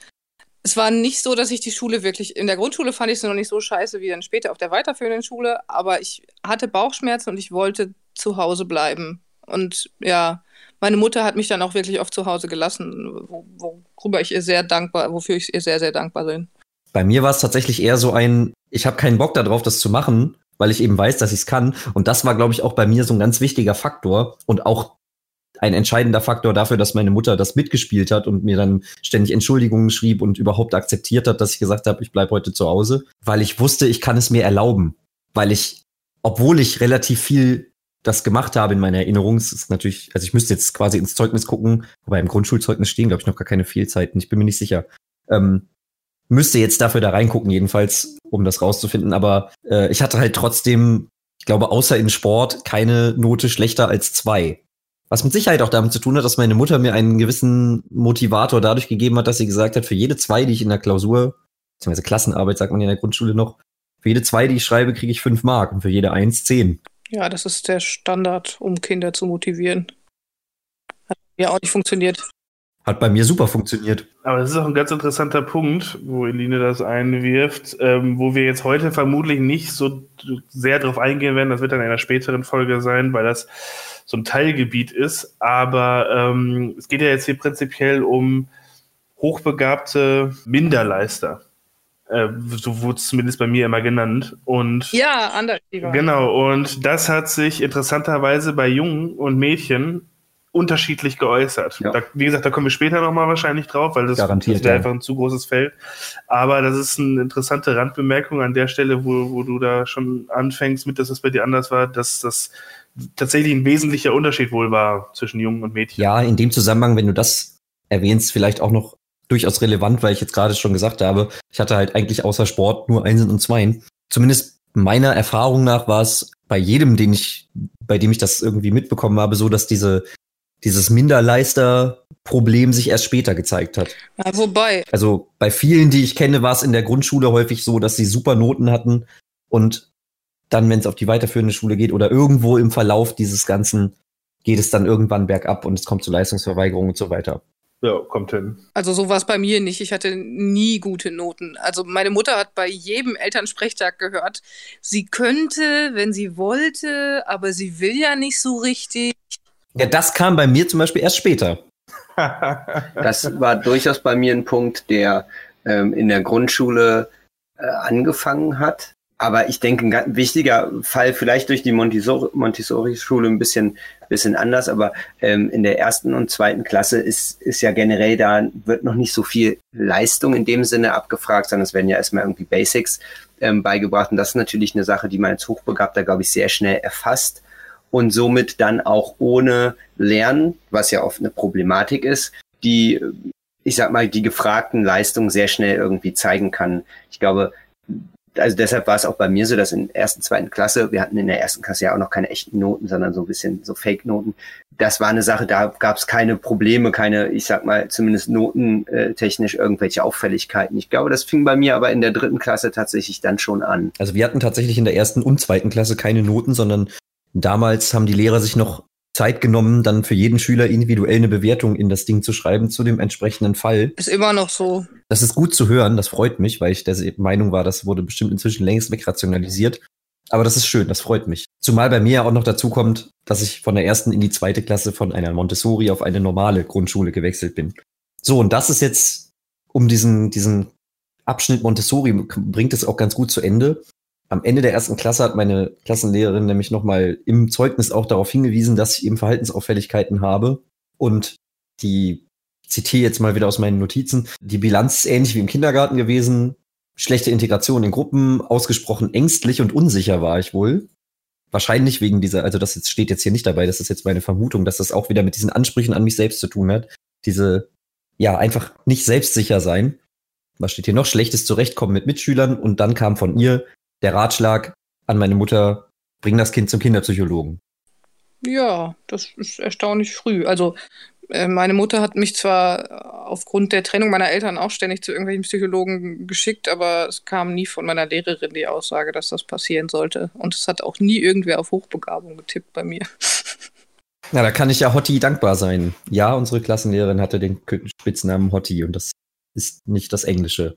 es war nicht so, dass ich die Schule wirklich, in der Grundschule fand ich sie noch nicht so scheiße wie dann später auf der weiterführenden Schule, aber ich hatte Bauchschmerzen und ich wollte zu Hause bleiben. Und ja, meine Mutter hat mich dann auch wirklich oft zu Hause gelassen, worüber ich ihr sehr dankbar, wofür ich ihr sehr, sehr dankbar bin. Bei mir war es tatsächlich eher so ein, ich habe keinen Bock darauf, das zu machen, weil ich eben weiß, dass ich es kann. Und das war, glaube ich, auch bei mir so ein ganz wichtiger Faktor und auch ein entscheidender Faktor dafür, dass meine Mutter das mitgespielt hat und mir dann ständig Entschuldigungen schrieb und überhaupt akzeptiert hat, dass ich gesagt habe, ich bleibe heute zu Hause, weil ich wusste, ich kann es mir erlauben, weil ich, obwohl ich relativ viel das gemacht habe in meiner Erinnerung, es ist natürlich, also ich müsste jetzt quasi ins Zeugnis gucken, wobei im Grundschulzeugnis stehen, glaube ich, noch gar keine Fehlzeiten, ich bin mir nicht sicher. Ähm, müsste jetzt dafür da reingucken, jedenfalls, um das rauszufinden, aber äh, ich hatte halt trotzdem, ich glaube, außer in Sport keine Note schlechter als zwei. Was mit Sicherheit auch damit zu tun hat, dass meine Mutter mir einen gewissen Motivator dadurch gegeben hat, dass sie gesagt hat, für jede zwei, die ich in der Klausur, beziehungsweise Klassenarbeit sagt man in der Grundschule noch, für jede zwei, die ich schreibe, kriege ich fünf Mark und für jede eins zehn. Ja, das ist der Standard, um Kinder zu motivieren. Hat ja auch nicht funktioniert. Hat bei mir super funktioniert. Aber das ist auch ein ganz interessanter Punkt, wo Eline das einwirft, ähm, wo wir jetzt heute vermutlich nicht so sehr drauf eingehen werden. Das wird dann in einer späteren Folge sein, weil das so ein Teilgebiet ist. Aber ähm, es geht ja jetzt hier prinzipiell um hochbegabte Minderleister. Äh, so wurde es zumindest bei mir immer genannt. Und ja, anders. Genau, und das hat sich interessanterweise bei Jungen und Mädchen unterschiedlich geäußert. Ja. Da, wie gesagt, da kommen wir später nochmal wahrscheinlich drauf, weil das, das wäre ja. einfach ein zu großes Feld. Aber das ist eine interessante Randbemerkung an der Stelle, wo, wo du da schon anfängst mit, dass es bei dir anders war, dass das tatsächlich ein wesentlicher Unterschied wohl war zwischen Jungen und Mädchen. Ja, in dem Zusammenhang, wenn du das erwähnst, vielleicht auch noch durchaus relevant, weil ich jetzt gerade schon gesagt habe, ich hatte halt eigentlich außer Sport nur Einsen und Zweien. Zumindest meiner Erfahrung nach war es bei jedem, den ich, bei dem ich das irgendwie mitbekommen habe, so, dass diese, dieses Minderleister-Problem sich erst später gezeigt hat. Ja, wobei. Also bei vielen, die ich kenne, war es in der Grundschule häufig so, dass sie super Noten hatten und dann, wenn es auf die weiterführende Schule geht oder irgendwo im Verlauf dieses Ganzen, geht es dann irgendwann bergab und es kommt zu Leistungsverweigerungen und so weiter. Ja, kommt hin. Also so war es bei mir nicht. Ich hatte nie gute Noten. Also meine Mutter hat bei jedem Elternsprechtag gehört, sie könnte, wenn sie wollte, aber sie will ja nicht so richtig. Ja, das kam bei mir zum Beispiel erst später. das war durchaus bei mir ein Punkt, der ähm, in der Grundschule äh, angefangen hat. Aber ich denke, ein ganz wichtiger Fall, vielleicht durch die Montessori-Schule ein bisschen, bisschen anders, aber ähm, in der ersten und zweiten Klasse ist, ist ja generell da, wird noch nicht so viel Leistung in dem Sinne abgefragt, sondern es werden ja erstmal irgendwie Basics ähm, beigebracht. Und das ist natürlich eine Sache, die man als Hochbegabter, glaube ich, sehr schnell erfasst und somit dann auch ohne Lernen, was ja oft eine Problematik ist, die, ich sag mal, die gefragten Leistungen sehr schnell irgendwie zeigen kann. Ich glaube, also deshalb war es auch bei mir so, dass in der ersten, zweiten Klasse, wir hatten in der ersten Klasse ja auch noch keine echten Noten, sondern so ein bisschen so Fake-Noten. Das war eine Sache, da gab es keine Probleme, keine, ich sag mal, zumindest notentechnisch irgendwelche Auffälligkeiten. Ich glaube, das fing bei mir aber in der dritten Klasse tatsächlich dann schon an. Also wir hatten tatsächlich in der ersten und zweiten Klasse keine Noten, sondern damals haben die Lehrer sich noch Zeit genommen, dann für jeden Schüler individuell eine Bewertung in das Ding zu schreiben zu dem entsprechenden Fall. Ist immer noch so. Das ist gut zu hören, das freut mich, weil ich der Meinung war, das wurde bestimmt inzwischen längst wegrationalisiert. Aber das ist schön, das freut mich. Zumal bei mir ja auch noch dazu kommt, dass ich von der ersten in die zweite Klasse von einer Montessori auf eine normale Grundschule gewechselt bin. So, und das ist jetzt, um diesen, diesen Abschnitt Montessori bringt es auch ganz gut zu Ende am Ende der ersten Klasse hat meine Klassenlehrerin nämlich nochmal im Zeugnis auch darauf hingewiesen, dass ich eben Verhaltensauffälligkeiten habe. Und die, zitiere jetzt mal wieder aus meinen Notizen, die Bilanz ist ähnlich wie im Kindergarten gewesen. Schlechte Integration in Gruppen, ausgesprochen ängstlich und unsicher war ich wohl. Wahrscheinlich wegen dieser, also das jetzt steht jetzt hier nicht dabei, das ist jetzt meine Vermutung, dass das auch wieder mit diesen Ansprüchen an mich selbst zu tun hat. Diese, ja, einfach nicht selbstsicher sein. Was steht hier noch? Schlechtes Zurechtkommen mit Mitschülern und dann kam von ihr, der Ratschlag an meine Mutter, bring das Kind zum Kinderpsychologen. Ja, das ist erstaunlich früh. Also äh, meine Mutter hat mich zwar aufgrund der Trennung meiner Eltern auch ständig zu irgendwelchen Psychologen geschickt, aber es kam nie von meiner Lehrerin die Aussage, dass das passieren sollte. Und es hat auch nie irgendwer auf Hochbegabung getippt bei mir. Na, da kann ich ja Hotti dankbar sein. Ja, unsere Klassenlehrerin hatte den Spitznamen Hotti und das ist nicht das Englische.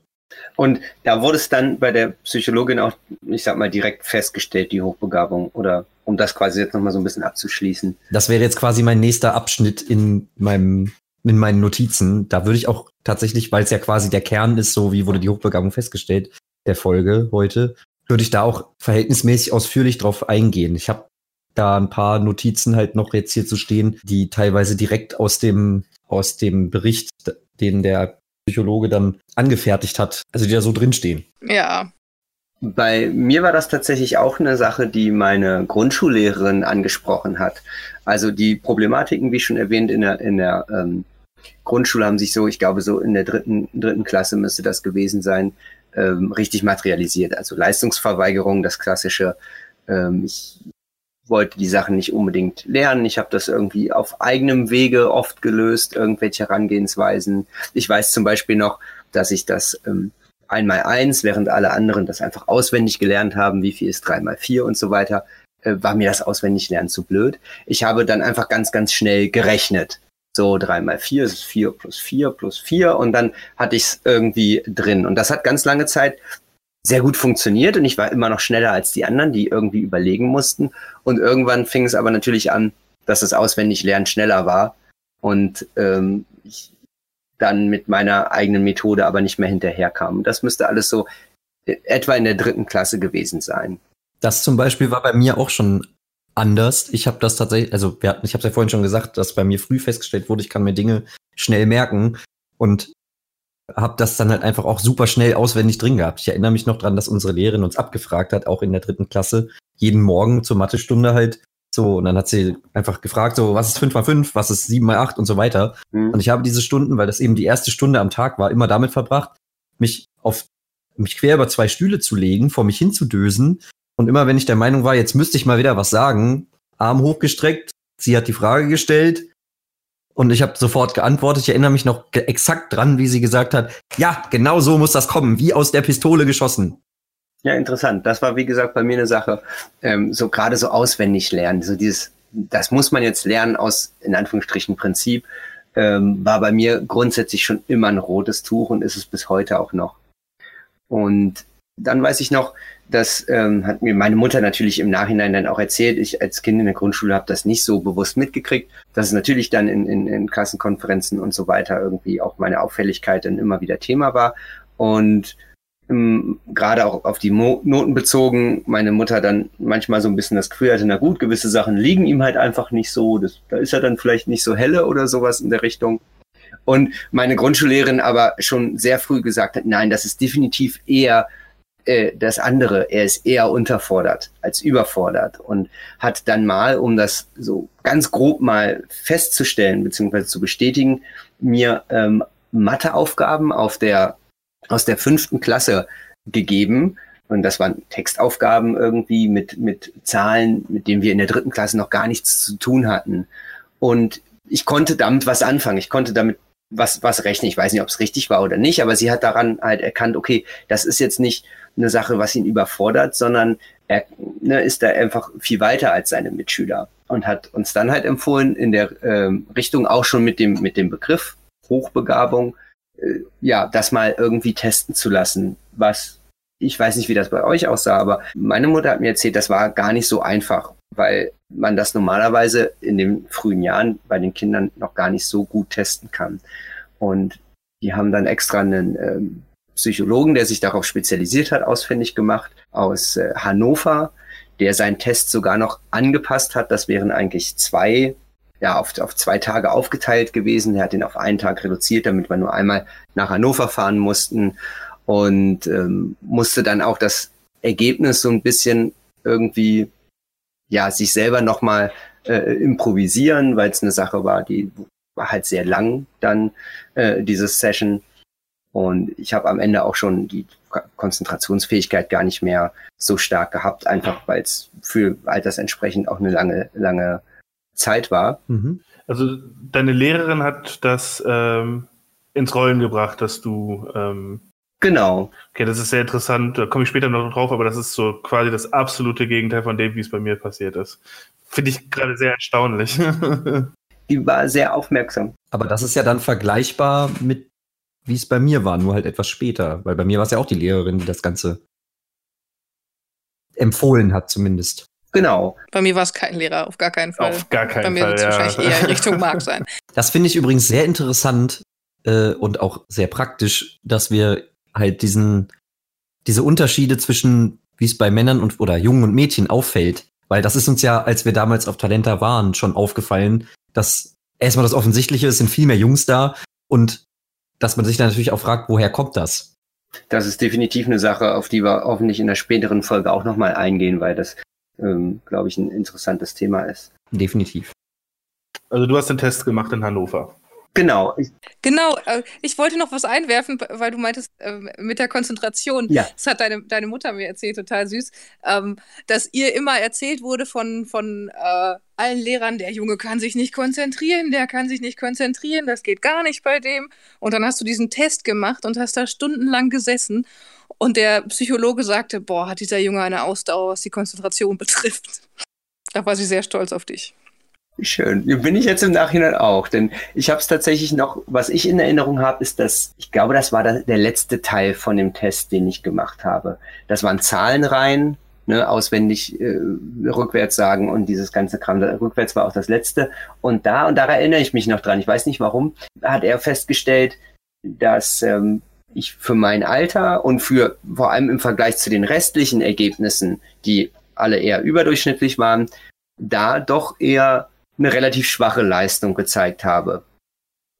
Und da wurde es dann bei der Psychologin auch, ich sag mal, direkt festgestellt, die Hochbegabung. Oder um das quasi jetzt nochmal so ein bisschen abzuschließen. Das wäre jetzt quasi mein nächster Abschnitt in meinem, in meinen Notizen. Da würde ich auch tatsächlich, weil es ja quasi der Kern ist, so wie wurde die Hochbegabung festgestellt, der Folge heute, würde ich da auch verhältnismäßig ausführlich drauf eingehen. Ich habe da ein paar Notizen halt noch jetzt hier zu stehen, die teilweise direkt aus dem, aus dem Bericht, den der Psychologe dann angefertigt hat, also die da so drinstehen. Ja. Bei mir war das tatsächlich auch eine Sache, die meine Grundschullehrerin angesprochen hat. Also die Problematiken, wie schon erwähnt, in der, in der ähm, Grundschule haben sich so, ich glaube, so in der dritten, dritten Klasse müsste das gewesen sein, ähm, richtig materialisiert. Also Leistungsverweigerung, das klassische, ähm, ich wollte die Sachen nicht unbedingt lernen. Ich habe das irgendwie auf eigenem Wege oft gelöst, irgendwelche Herangehensweisen. Ich weiß zum Beispiel noch, dass ich das ähm, einmal eins, während alle anderen das einfach auswendig gelernt haben, wie viel ist drei mal vier und so weiter, äh, war mir das auswendig lernen zu blöd. Ich habe dann einfach ganz, ganz schnell gerechnet. So drei mal vier ist vier plus vier plus vier und dann hatte ich es irgendwie drin. Und das hat ganz lange Zeit sehr gut funktioniert und ich war immer noch schneller als die anderen, die irgendwie überlegen mussten. Und irgendwann fing es aber natürlich an, dass das Auswendiglernen schneller war und ähm, ich dann mit meiner eigenen Methode aber nicht mehr hinterherkam. Das müsste alles so etwa in der dritten Klasse gewesen sein. Das zum Beispiel war bei mir auch schon anders. Ich habe das tatsächlich, also wir hatten, ich habe es ja vorhin schon gesagt, dass bei mir früh festgestellt wurde, ich kann mir Dinge schnell merken und habe das dann halt einfach auch super schnell auswendig drin gehabt. Ich erinnere mich noch dran, dass unsere Lehrerin uns abgefragt hat, auch in der dritten Klasse, jeden Morgen zur Mathestunde halt. So, und dann hat sie einfach gefragt, so, was ist 5 mal 5, was ist 7 mal 8 und so weiter. Mhm. Und ich habe diese Stunden, weil das eben die erste Stunde am Tag war, immer damit verbracht, mich auf, mich quer über zwei Stühle zu legen, vor mich hinzudösen. Und immer wenn ich der Meinung war, jetzt müsste ich mal wieder was sagen, Arm hochgestreckt, sie hat die Frage gestellt, und ich habe sofort geantwortet. Ich erinnere mich noch exakt dran, wie sie gesagt hat, ja, genau so muss das kommen, wie aus der Pistole geschossen. Ja, interessant. Das war, wie gesagt, bei mir eine Sache, ähm, so gerade so auswendig lernen. So dieses, das muss man jetzt lernen aus, in Anführungsstrichen, Prinzip, ähm, war bei mir grundsätzlich schon immer ein rotes Tuch und ist es bis heute auch noch. Und dann weiß ich noch, das ähm, hat mir meine Mutter natürlich im Nachhinein dann auch erzählt. Ich als Kind in der Grundschule habe das nicht so bewusst mitgekriegt, dass es natürlich dann in, in, in Klassenkonferenzen und so weiter irgendwie auch meine Auffälligkeit dann immer wieder Thema war. Und ähm, gerade auch auf die Mo Noten bezogen, meine Mutter dann manchmal so ein bisschen das Gefühl hatte, na gut, gewisse Sachen liegen ihm halt einfach nicht so. Das, da ist er dann vielleicht nicht so helle oder sowas in der Richtung. Und meine Grundschullehrerin aber schon sehr früh gesagt hat, nein, das ist definitiv eher äh, das andere, er ist eher unterfordert als überfordert und hat dann mal, um das so ganz grob mal festzustellen bzw. zu bestätigen, mir ähm, Matheaufgaben auf der, aus der fünften Klasse gegeben. Und das waren Textaufgaben irgendwie mit, mit Zahlen, mit denen wir in der dritten Klasse noch gar nichts zu tun hatten. Und ich konnte damit was anfangen. Ich konnte damit was, was rechnen. Ich weiß nicht, ob es richtig war oder nicht, aber sie hat daran halt erkannt, okay, das ist jetzt nicht eine Sache, was ihn überfordert, sondern er ne, ist da einfach viel weiter als seine Mitschüler und hat uns dann halt empfohlen, in der ähm, Richtung auch schon mit dem, mit dem Begriff Hochbegabung, äh, ja, das mal irgendwie testen zu lassen, was ich weiß nicht, wie das bei euch aussah, aber meine Mutter hat mir erzählt, das war gar nicht so einfach, weil man das normalerweise in den frühen Jahren bei den Kindern noch gar nicht so gut testen kann. Und die haben dann extra einen ähm, Psychologen, der sich darauf spezialisiert hat, ausfindig gemacht aus äh, Hannover, der seinen Test sogar noch angepasst hat. Das wären eigentlich zwei, ja, auf, auf zwei Tage aufgeteilt gewesen. Er hat ihn auf einen Tag reduziert, damit wir nur einmal nach Hannover fahren mussten und ähm, musste dann auch das Ergebnis so ein bisschen irgendwie, ja, sich selber nochmal äh, improvisieren, weil es eine Sache war, die war halt sehr lang dann, äh, diese Session. Und ich habe am Ende auch schon die Konzentrationsfähigkeit gar nicht mehr so stark gehabt, einfach weil es für altersentsprechend auch eine lange, lange Zeit war. Mhm. Also deine Lehrerin hat das ähm, ins Rollen gebracht, dass du ähm Genau. Okay, das ist sehr interessant. Da komme ich später noch drauf, aber das ist so quasi das absolute Gegenteil von dem, wie es bei mir passiert ist. Finde ich gerade sehr erstaunlich. Die war sehr aufmerksam. Aber das ist ja dann vergleichbar mit wie es bei mir war, nur halt etwas später. Weil bei mir war es ja auch die Lehrerin, die das Ganze empfohlen hat, zumindest. Genau. Bei mir war es kein Lehrer, auf gar keinen Fall. Auf gar keinen Bei mir Fall. wird es ja. wahrscheinlich eher in Richtung Mark sein. Das finde ich übrigens sehr interessant äh, und auch sehr praktisch, dass wir halt diesen, diese Unterschiede zwischen, wie es bei Männern und oder Jungen und Mädchen auffällt. Weil das ist uns ja, als wir damals auf Talenta waren, schon aufgefallen, dass erstmal das Offensichtliche ist, sind viel mehr Jungs da und dass man sich dann natürlich auch fragt, woher kommt das? Das ist definitiv eine Sache, auf die wir hoffentlich in der späteren Folge auch nochmal eingehen, weil das, ähm, glaube ich, ein interessantes Thema ist. Definitiv. Also du hast den Test gemacht in Hannover. Genau. Genau, äh, ich wollte noch was einwerfen, weil du meintest, äh, mit der Konzentration. Ja. Das hat deine, deine Mutter mir erzählt, total süß, ähm, dass ihr immer erzählt wurde von, von äh, allen Lehrern, der Junge kann sich nicht konzentrieren, der kann sich nicht konzentrieren, das geht gar nicht bei dem. Und dann hast du diesen Test gemacht und hast da stundenlang gesessen. Und der Psychologe sagte, boah, hat dieser Junge eine Ausdauer, was die Konzentration betrifft. Da war sie sehr stolz auf dich. Schön. Bin ich jetzt im Nachhinein auch, denn ich habe es tatsächlich noch, was ich in Erinnerung habe, ist das, ich glaube, das war der, letzte Teil von dem Test, den ich gemacht habe. Das waren Zahlenreihen, ne, auswendig äh, rückwärts sagen und dieses ganze Kram. Rückwärts war auch das letzte. Und da, und da erinnere ich mich noch dran, ich weiß nicht warum, hat er festgestellt, dass ähm, ich für mein Alter und für vor allem im Vergleich zu den restlichen Ergebnissen, die alle eher überdurchschnittlich waren, da doch eher eine relativ schwache Leistung gezeigt habe.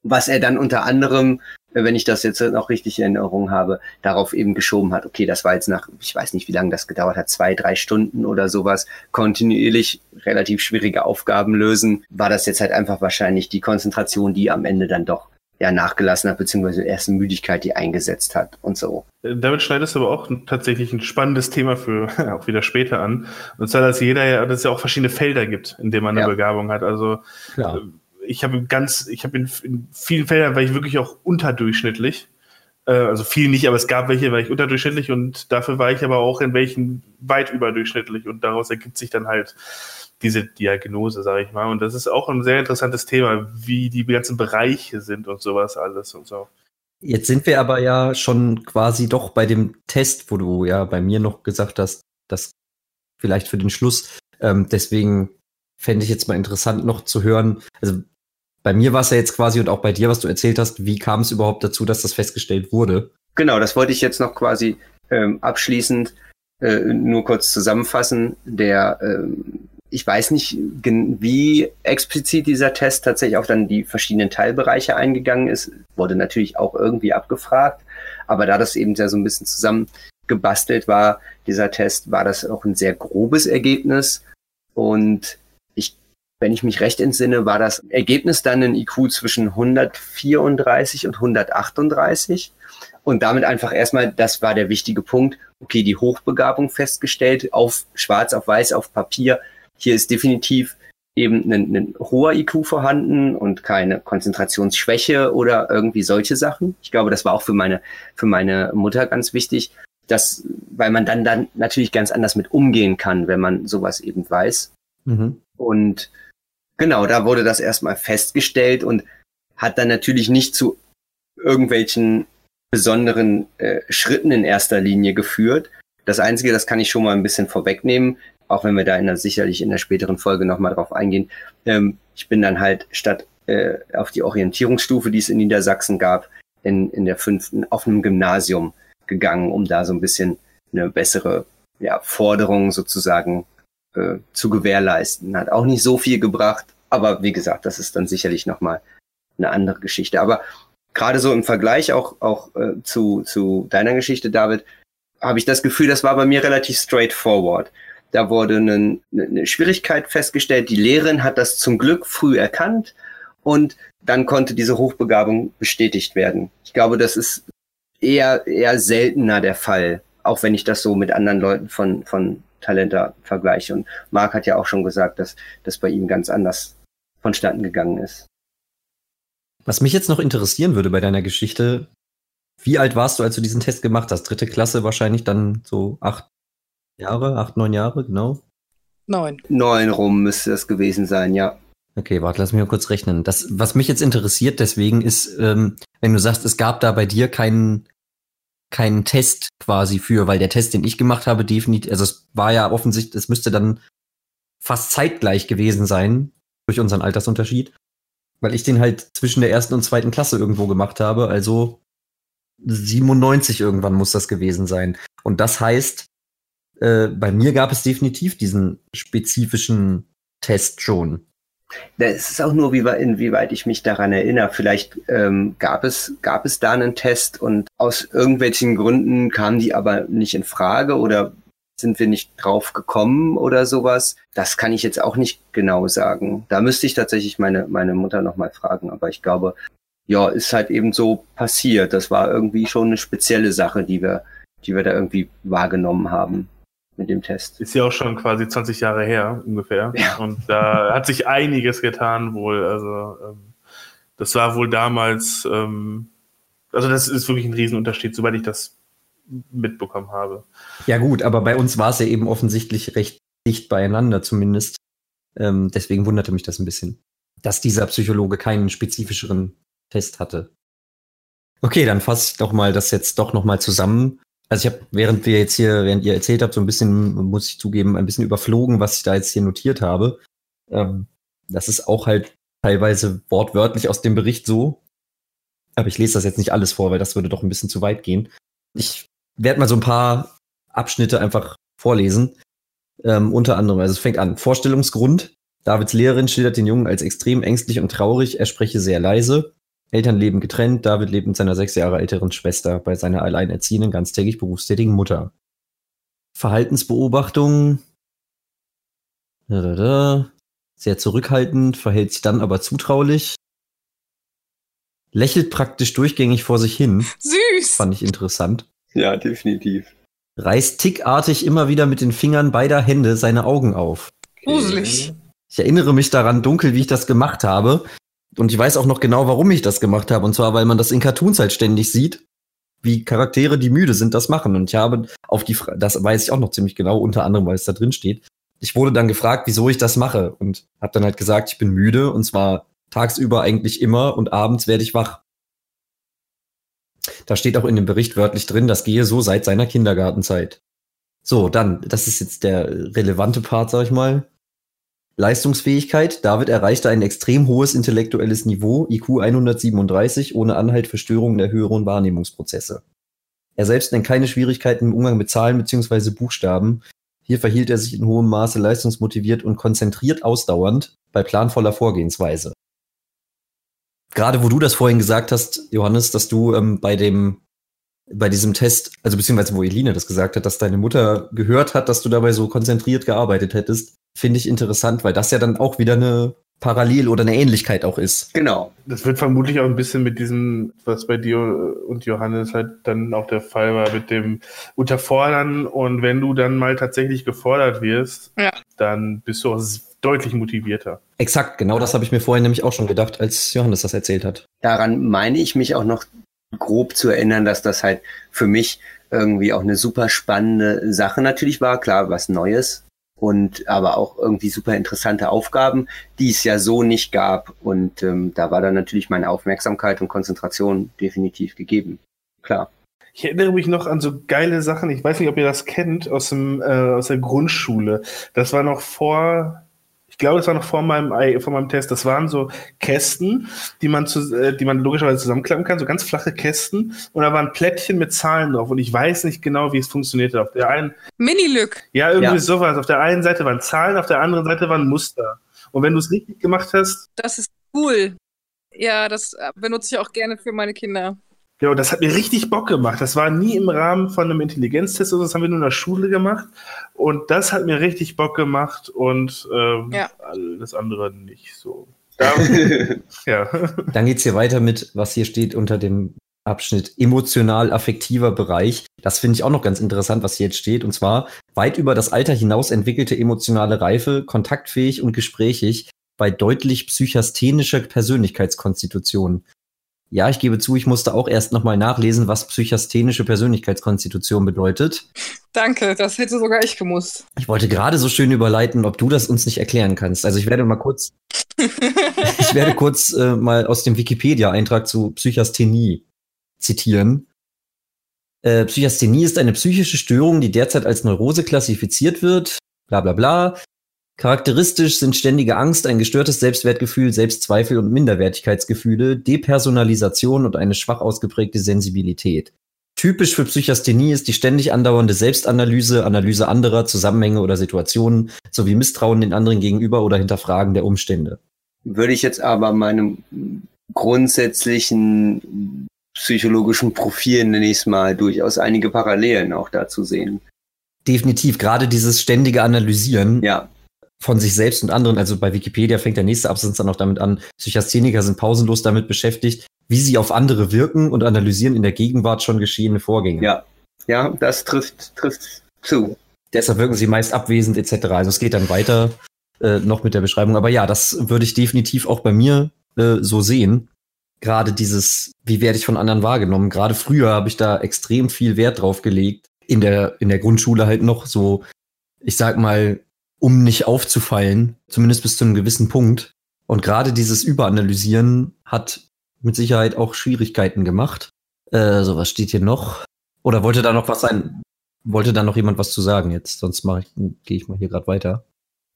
Was er dann unter anderem, wenn ich das jetzt noch richtig in Erinnerung habe, darauf eben geschoben hat, okay, das war jetzt nach, ich weiß nicht, wie lange das gedauert hat, zwei, drei Stunden oder sowas, kontinuierlich relativ schwierige Aufgaben lösen, war das jetzt halt einfach wahrscheinlich die Konzentration, die am Ende dann doch ja nachgelassen hat, beziehungsweise erst Müdigkeit, die eingesetzt hat und so. Äh, Damit schneidest du aber auch tatsächlich ein spannendes Thema für auch wieder später an. Und zwar, dass jeder ja, dass es ja auch verschiedene Felder gibt, in denen man eine Ja. Begabung hat. Also Klar. ich habe ganz, ich habe in, in vielen Feldern war ich wirklich auch unterdurchschnittlich. Äh, also viel nicht, aber es gab welche, war ich unterdurchschnittlich und dafür war ich aber auch in welchen weit überdurchschnittlich und daraus ergibt sich dann halt diese Diagnose, sage ich mal. Und das ist auch ein sehr interessantes Thema, wie die ganzen Bereiche sind und sowas alles und so. Jetzt sind wir aber ja schon quasi doch bei dem Test, wo du ja bei mir noch gesagt hast, dass vielleicht für den Schluss. Ähm, deswegen fände ich jetzt mal interessant noch zu hören. Also bei mir war es ja jetzt quasi und auch bei dir, was du erzählt hast, wie kam es überhaupt dazu, dass das festgestellt wurde? Genau, das wollte ich jetzt noch quasi ähm, abschließend äh, nur kurz zusammenfassen. Der, ähm, ich weiß nicht, wie explizit dieser Test tatsächlich auf dann die verschiedenen Teilbereiche eingegangen ist, wurde natürlich auch irgendwie abgefragt, aber da das eben ja so ein bisschen zusammengebastelt war, dieser Test, war das auch ein sehr grobes Ergebnis. Und ich wenn ich mich recht entsinne, war das Ergebnis dann ein IQ zwischen 134 und 138 und damit einfach erstmal, das war der wichtige Punkt, okay, die Hochbegabung festgestellt, auf schwarz auf weiß auf Papier. Hier ist definitiv eben ein, ein hoher IQ vorhanden und keine Konzentrationsschwäche oder irgendwie solche Sachen. Ich glaube, das war auch für meine, für meine Mutter ganz wichtig, dass, weil man dann, dann natürlich ganz anders mit umgehen kann, wenn man sowas eben weiß. Mhm. Und genau, da wurde das erstmal festgestellt und hat dann natürlich nicht zu irgendwelchen besonderen äh, Schritten in erster Linie geführt. Das Einzige, das kann ich schon mal ein bisschen vorwegnehmen, auch wenn wir da in der, sicherlich in der späteren Folge nochmal drauf eingehen. Ähm, ich bin dann halt statt äh, auf die Orientierungsstufe, die es in Niedersachsen gab, in, in der fünften auf einem Gymnasium gegangen, um da so ein bisschen eine bessere ja, Forderung sozusagen äh, zu gewährleisten. Hat auch nicht so viel gebracht, aber wie gesagt, das ist dann sicherlich nochmal eine andere Geschichte. Aber gerade so im Vergleich auch, auch äh, zu, zu deiner Geschichte, David, habe ich das Gefühl, das war bei mir relativ straightforward. Da wurde eine, eine Schwierigkeit festgestellt. Die Lehrerin hat das zum Glück früh erkannt und dann konnte diese Hochbegabung bestätigt werden. Ich glaube, das ist eher, eher seltener der Fall, auch wenn ich das so mit anderen Leuten von, von Talenta vergleiche. Und Marc hat ja auch schon gesagt, dass das bei ihm ganz anders vonstatten gegangen ist. Was mich jetzt noch interessieren würde bei deiner Geschichte, wie alt warst du, als du diesen Test gemacht hast? Dritte Klasse wahrscheinlich dann so acht Jahre, acht, neun Jahre, genau. Neun. Neun rum müsste das gewesen sein, ja. Okay, warte, lass mich mal kurz rechnen. Das, was mich jetzt interessiert, deswegen ist, ähm, wenn du sagst, es gab da bei dir keinen keinen Test quasi für, weil der Test, den ich gemacht habe, definitiv, also es war ja offensichtlich, es müsste dann fast zeitgleich gewesen sein durch unseren Altersunterschied, weil ich den halt zwischen der ersten und zweiten Klasse irgendwo gemacht habe, also 97 irgendwann muss das gewesen sein. Und das heißt, äh, bei mir gab es definitiv diesen spezifischen Test schon. Es ist auch nur, wie, inwieweit ich mich daran erinnere. Vielleicht ähm, gab, es, gab es da einen Test und aus irgendwelchen Gründen kamen die aber nicht in Frage oder sind wir nicht drauf gekommen oder sowas. Das kann ich jetzt auch nicht genau sagen. Da müsste ich tatsächlich meine, meine Mutter nochmal fragen. Aber ich glaube, ja, ist halt eben so passiert. Das war irgendwie schon eine spezielle Sache, die wir, die wir da irgendwie wahrgenommen haben mit dem Test. Ist ja auch schon quasi 20 Jahre her ungefähr. Ja. Und da hat sich einiges getan wohl. Also ähm, das war wohl damals, ähm, also das ist wirklich ein Riesenunterschied, soweit ich das mitbekommen habe. Ja gut, aber bei uns war es ja eben offensichtlich recht dicht beieinander zumindest. Ähm, deswegen wunderte mich das ein bisschen, dass dieser Psychologe keinen spezifischeren Test hatte. Okay, dann fasse ich doch mal das jetzt doch noch mal zusammen. Also ich habe, während wir jetzt hier, während ihr erzählt habt, so ein bisschen, muss ich zugeben, ein bisschen überflogen, was ich da jetzt hier notiert habe. Ähm, das ist auch halt teilweise wortwörtlich aus dem Bericht so. Aber ich lese das jetzt nicht alles vor, weil das würde doch ein bisschen zu weit gehen. Ich werde mal so ein paar Abschnitte einfach vorlesen. Ähm, unter anderem, also es fängt an. Vorstellungsgrund. Davids Lehrerin schildert den Jungen als extrem ängstlich und traurig. Er spreche sehr leise. Eltern leben getrennt. David lebt mit seiner sechs Jahre älteren Schwester bei seiner alleinerziehenden, ganztägig berufstätigen Mutter. Verhaltensbeobachtung. Da, da, da. Sehr zurückhaltend, verhält sich dann aber zutraulich. Lächelt praktisch durchgängig vor sich hin. Süß! Fand ich interessant. Ja, definitiv. Reißt tickartig immer wieder mit den Fingern beider Hände seine Augen auf. Gruselig. Ich erinnere mich daran dunkel, wie ich das gemacht habe. Und ich weiß auch noch genau, warum ich das gemacht habe. Und zwar, weil man das in Cartoons halt ständig sieht, wie Charaktere, die müde sind, das machen. Und ich habe auf die, Fra das weiß ich auch noch ziemlich genau, unter anderem, weil es da drin steht. Ich wurde dann gefragt, wieso ich das mache. Und habe dann halt gesagt, ich bin müde. Und zwar tagsüber eigentlich immer und abends werde ich wach. Da steht auch in dem Bericht wörtlich drin, das gehe so seit seiner Kindergartenzeit. So, dann, das ist jetzt der relevante Part, sag ich mal. Leistungsfähigkeit. David erreichte ein extrem hohes intellektuelles Niveau, IQ 137, ohne Anhalt für Störungen der höheren Wahrnehmungsprozesse. Er selbst nennt keine Schwierigkeiten im Umgang mit Zahlen bzw. Buchstaben. Hier verhielt er sich in hohem Maße leistungsmotiviert und konzentriert ausdauernd bei planvoller Vorgehensweise. Gerade wo du das vorhin gesagt hast, Johannes, dass du ähm, bei dem bei diesem Test, also beziehungsweise wo Eline das gesagt hat, dass deine Mutter gehört hat, dass du dabei so konzentriert gearbeitet hättest, finde ich interessant, weil das ja dann auch wieder eine Parallel oder eine Ähnlichkeit auch ist. Genau. Das wird vermutlich auch ein bisschen mit diesem, was bei dir und Johannes halt dann auch der Fall war, mit dem Unterfordern. Und wenn du dann mal tatsächlich gefordert wirst, ja. dann bist du auch deutlich motivierter. Exakt, genau das habe ich mir vorhin nämlich auch schon gedacht, als Johannes das erzählt hat. Daran meine ich mich auch noch grob zu erinnern, dass das halt für mich irgendwie auch eine super spannende Sache natürlich war. Klar, was Neues, und aber auch irgendwie super interessante Aufgaben, die es ja so nicht gab. Und ähm, da war dann natürlich meine Aufmerksamkeit und Konzentration definitiv gegeben. Klar. Ich erinnere mich noch an so geile Sachen. Ich weiß nicht, ob ihr das kennt aus dem äh, aus der Grundschule. Das war noch vor ich glaube, das war noch vor meinem, vor meinem Test. Das waren so Kästen, die man, zu, äh, die man logischerweise zusammenklappen kann, so ganz flache Kästen. Und da waren Plättchen mit Zahlen drauf. Und ich weiß nicht genau, wie es funktioniert. Auf der einen. Mini-Lück. Ja, irgendwie ja. sowas. Auf der einen Seite waren Zahlen, auf der anderen Seite waren Muster. Und wenn du es richtig gemacht hast. Das ist cool. Ja, das äh, benutze ich auch gerne für meine Kinder. Ja, das hat mir richtig Bock gemacht. Das war nie im Rahmen von einem Intelligenztest, das haben wir nur in der Schule gemacht. Und das hat mir richtig Bock gemacht und ähm, ja. alles andere nicht so. ja. Dann geht's hier weiter mit, was hier steht unter dem Abschnitt emotional-affektiver Bereich. Das finde ich auch noch ganz interessant, was hier jetzt steht. Und zwar weit über das Alter hinaus entwickelte emotionale Reife, kontaktfähig und gesprächig bei deutlich psychasthenischer Persönlichkeitskonstitution. Ja, ich gebe zu, ich musste auch erst nochmal nachlesen, was psychasthenische Persönlichkeitskonstitution bedeutet. Danke, das hätte sogar ich gemusst. Ich wollte gerade so schön überleiten, ob du das uns nicht erklären kannst. Also ich werde mal kurz, ich werde kurz äh, mal aus dem Wikipedia-Eintrag zu Psychasthenie zitieren. Äh, Psychasthenie ist eine psychische Störung, die derzeit als Neurose klassifiziert wird. Bla bla bla. Charakteristisch sind ständige Angst, ein gestörtes Selbstwertgefühl, Selbstzweifel und Minderwertigkeitsgefühle, Depersonalisation und eine schwach ausgeprägte Sensibilität. Typisch für Psychasthenie ist die ständig andauernde Selbstanalyse, Analyse anderer, Zusammenhänge oder Situationen sowie Misstrauen den anderen gegenüber oder Hinterfragen der Umstände. Würde ich jetzt aber meinem grundsätzlichen psychologischen Profil, nenne ich es mal, durchaus einige Parallelen auch dazu sehen. Definitiv, gerade dieses ständige Analysieren Ja, von sich selbst und anderen, also bei Wikipedia fängt der nächste Absatz dann auch damit an, Psychastheniker sind pausenlos damit beschäftigt, wie sie auf andere wirken und analysieren in der Gegenwart schon geschehene Vorgänge. ja, ja, das trifft, trifft zu. Deshalb wirken sie meist abwesend etc. Also es geht dann weiter äh, noch mit der Beschreibung. Aber ja, das würde ich definitiv auch bei mir äh, so sehen. Gerade dieses, wie werde ich von anderen wahrgenommen? Gerade früher habe ich da extrem viel Wert drauf gelegt. In der, in der Grundschule halt noch so, ich sag mal, um nicht aufzufallen, zumindest bis zu einem gewissen Punkt. Und gerade dieses Überanalysieren hat mit Sicherheit auch Schwierigkeiten gemacht. Äh, so, was steht hier noch? Oder wollte da noch was sein? Wollte da noch jemand was zu sagen jetzt? Sonst mache ich, gehe ich mal hier gerade weiter.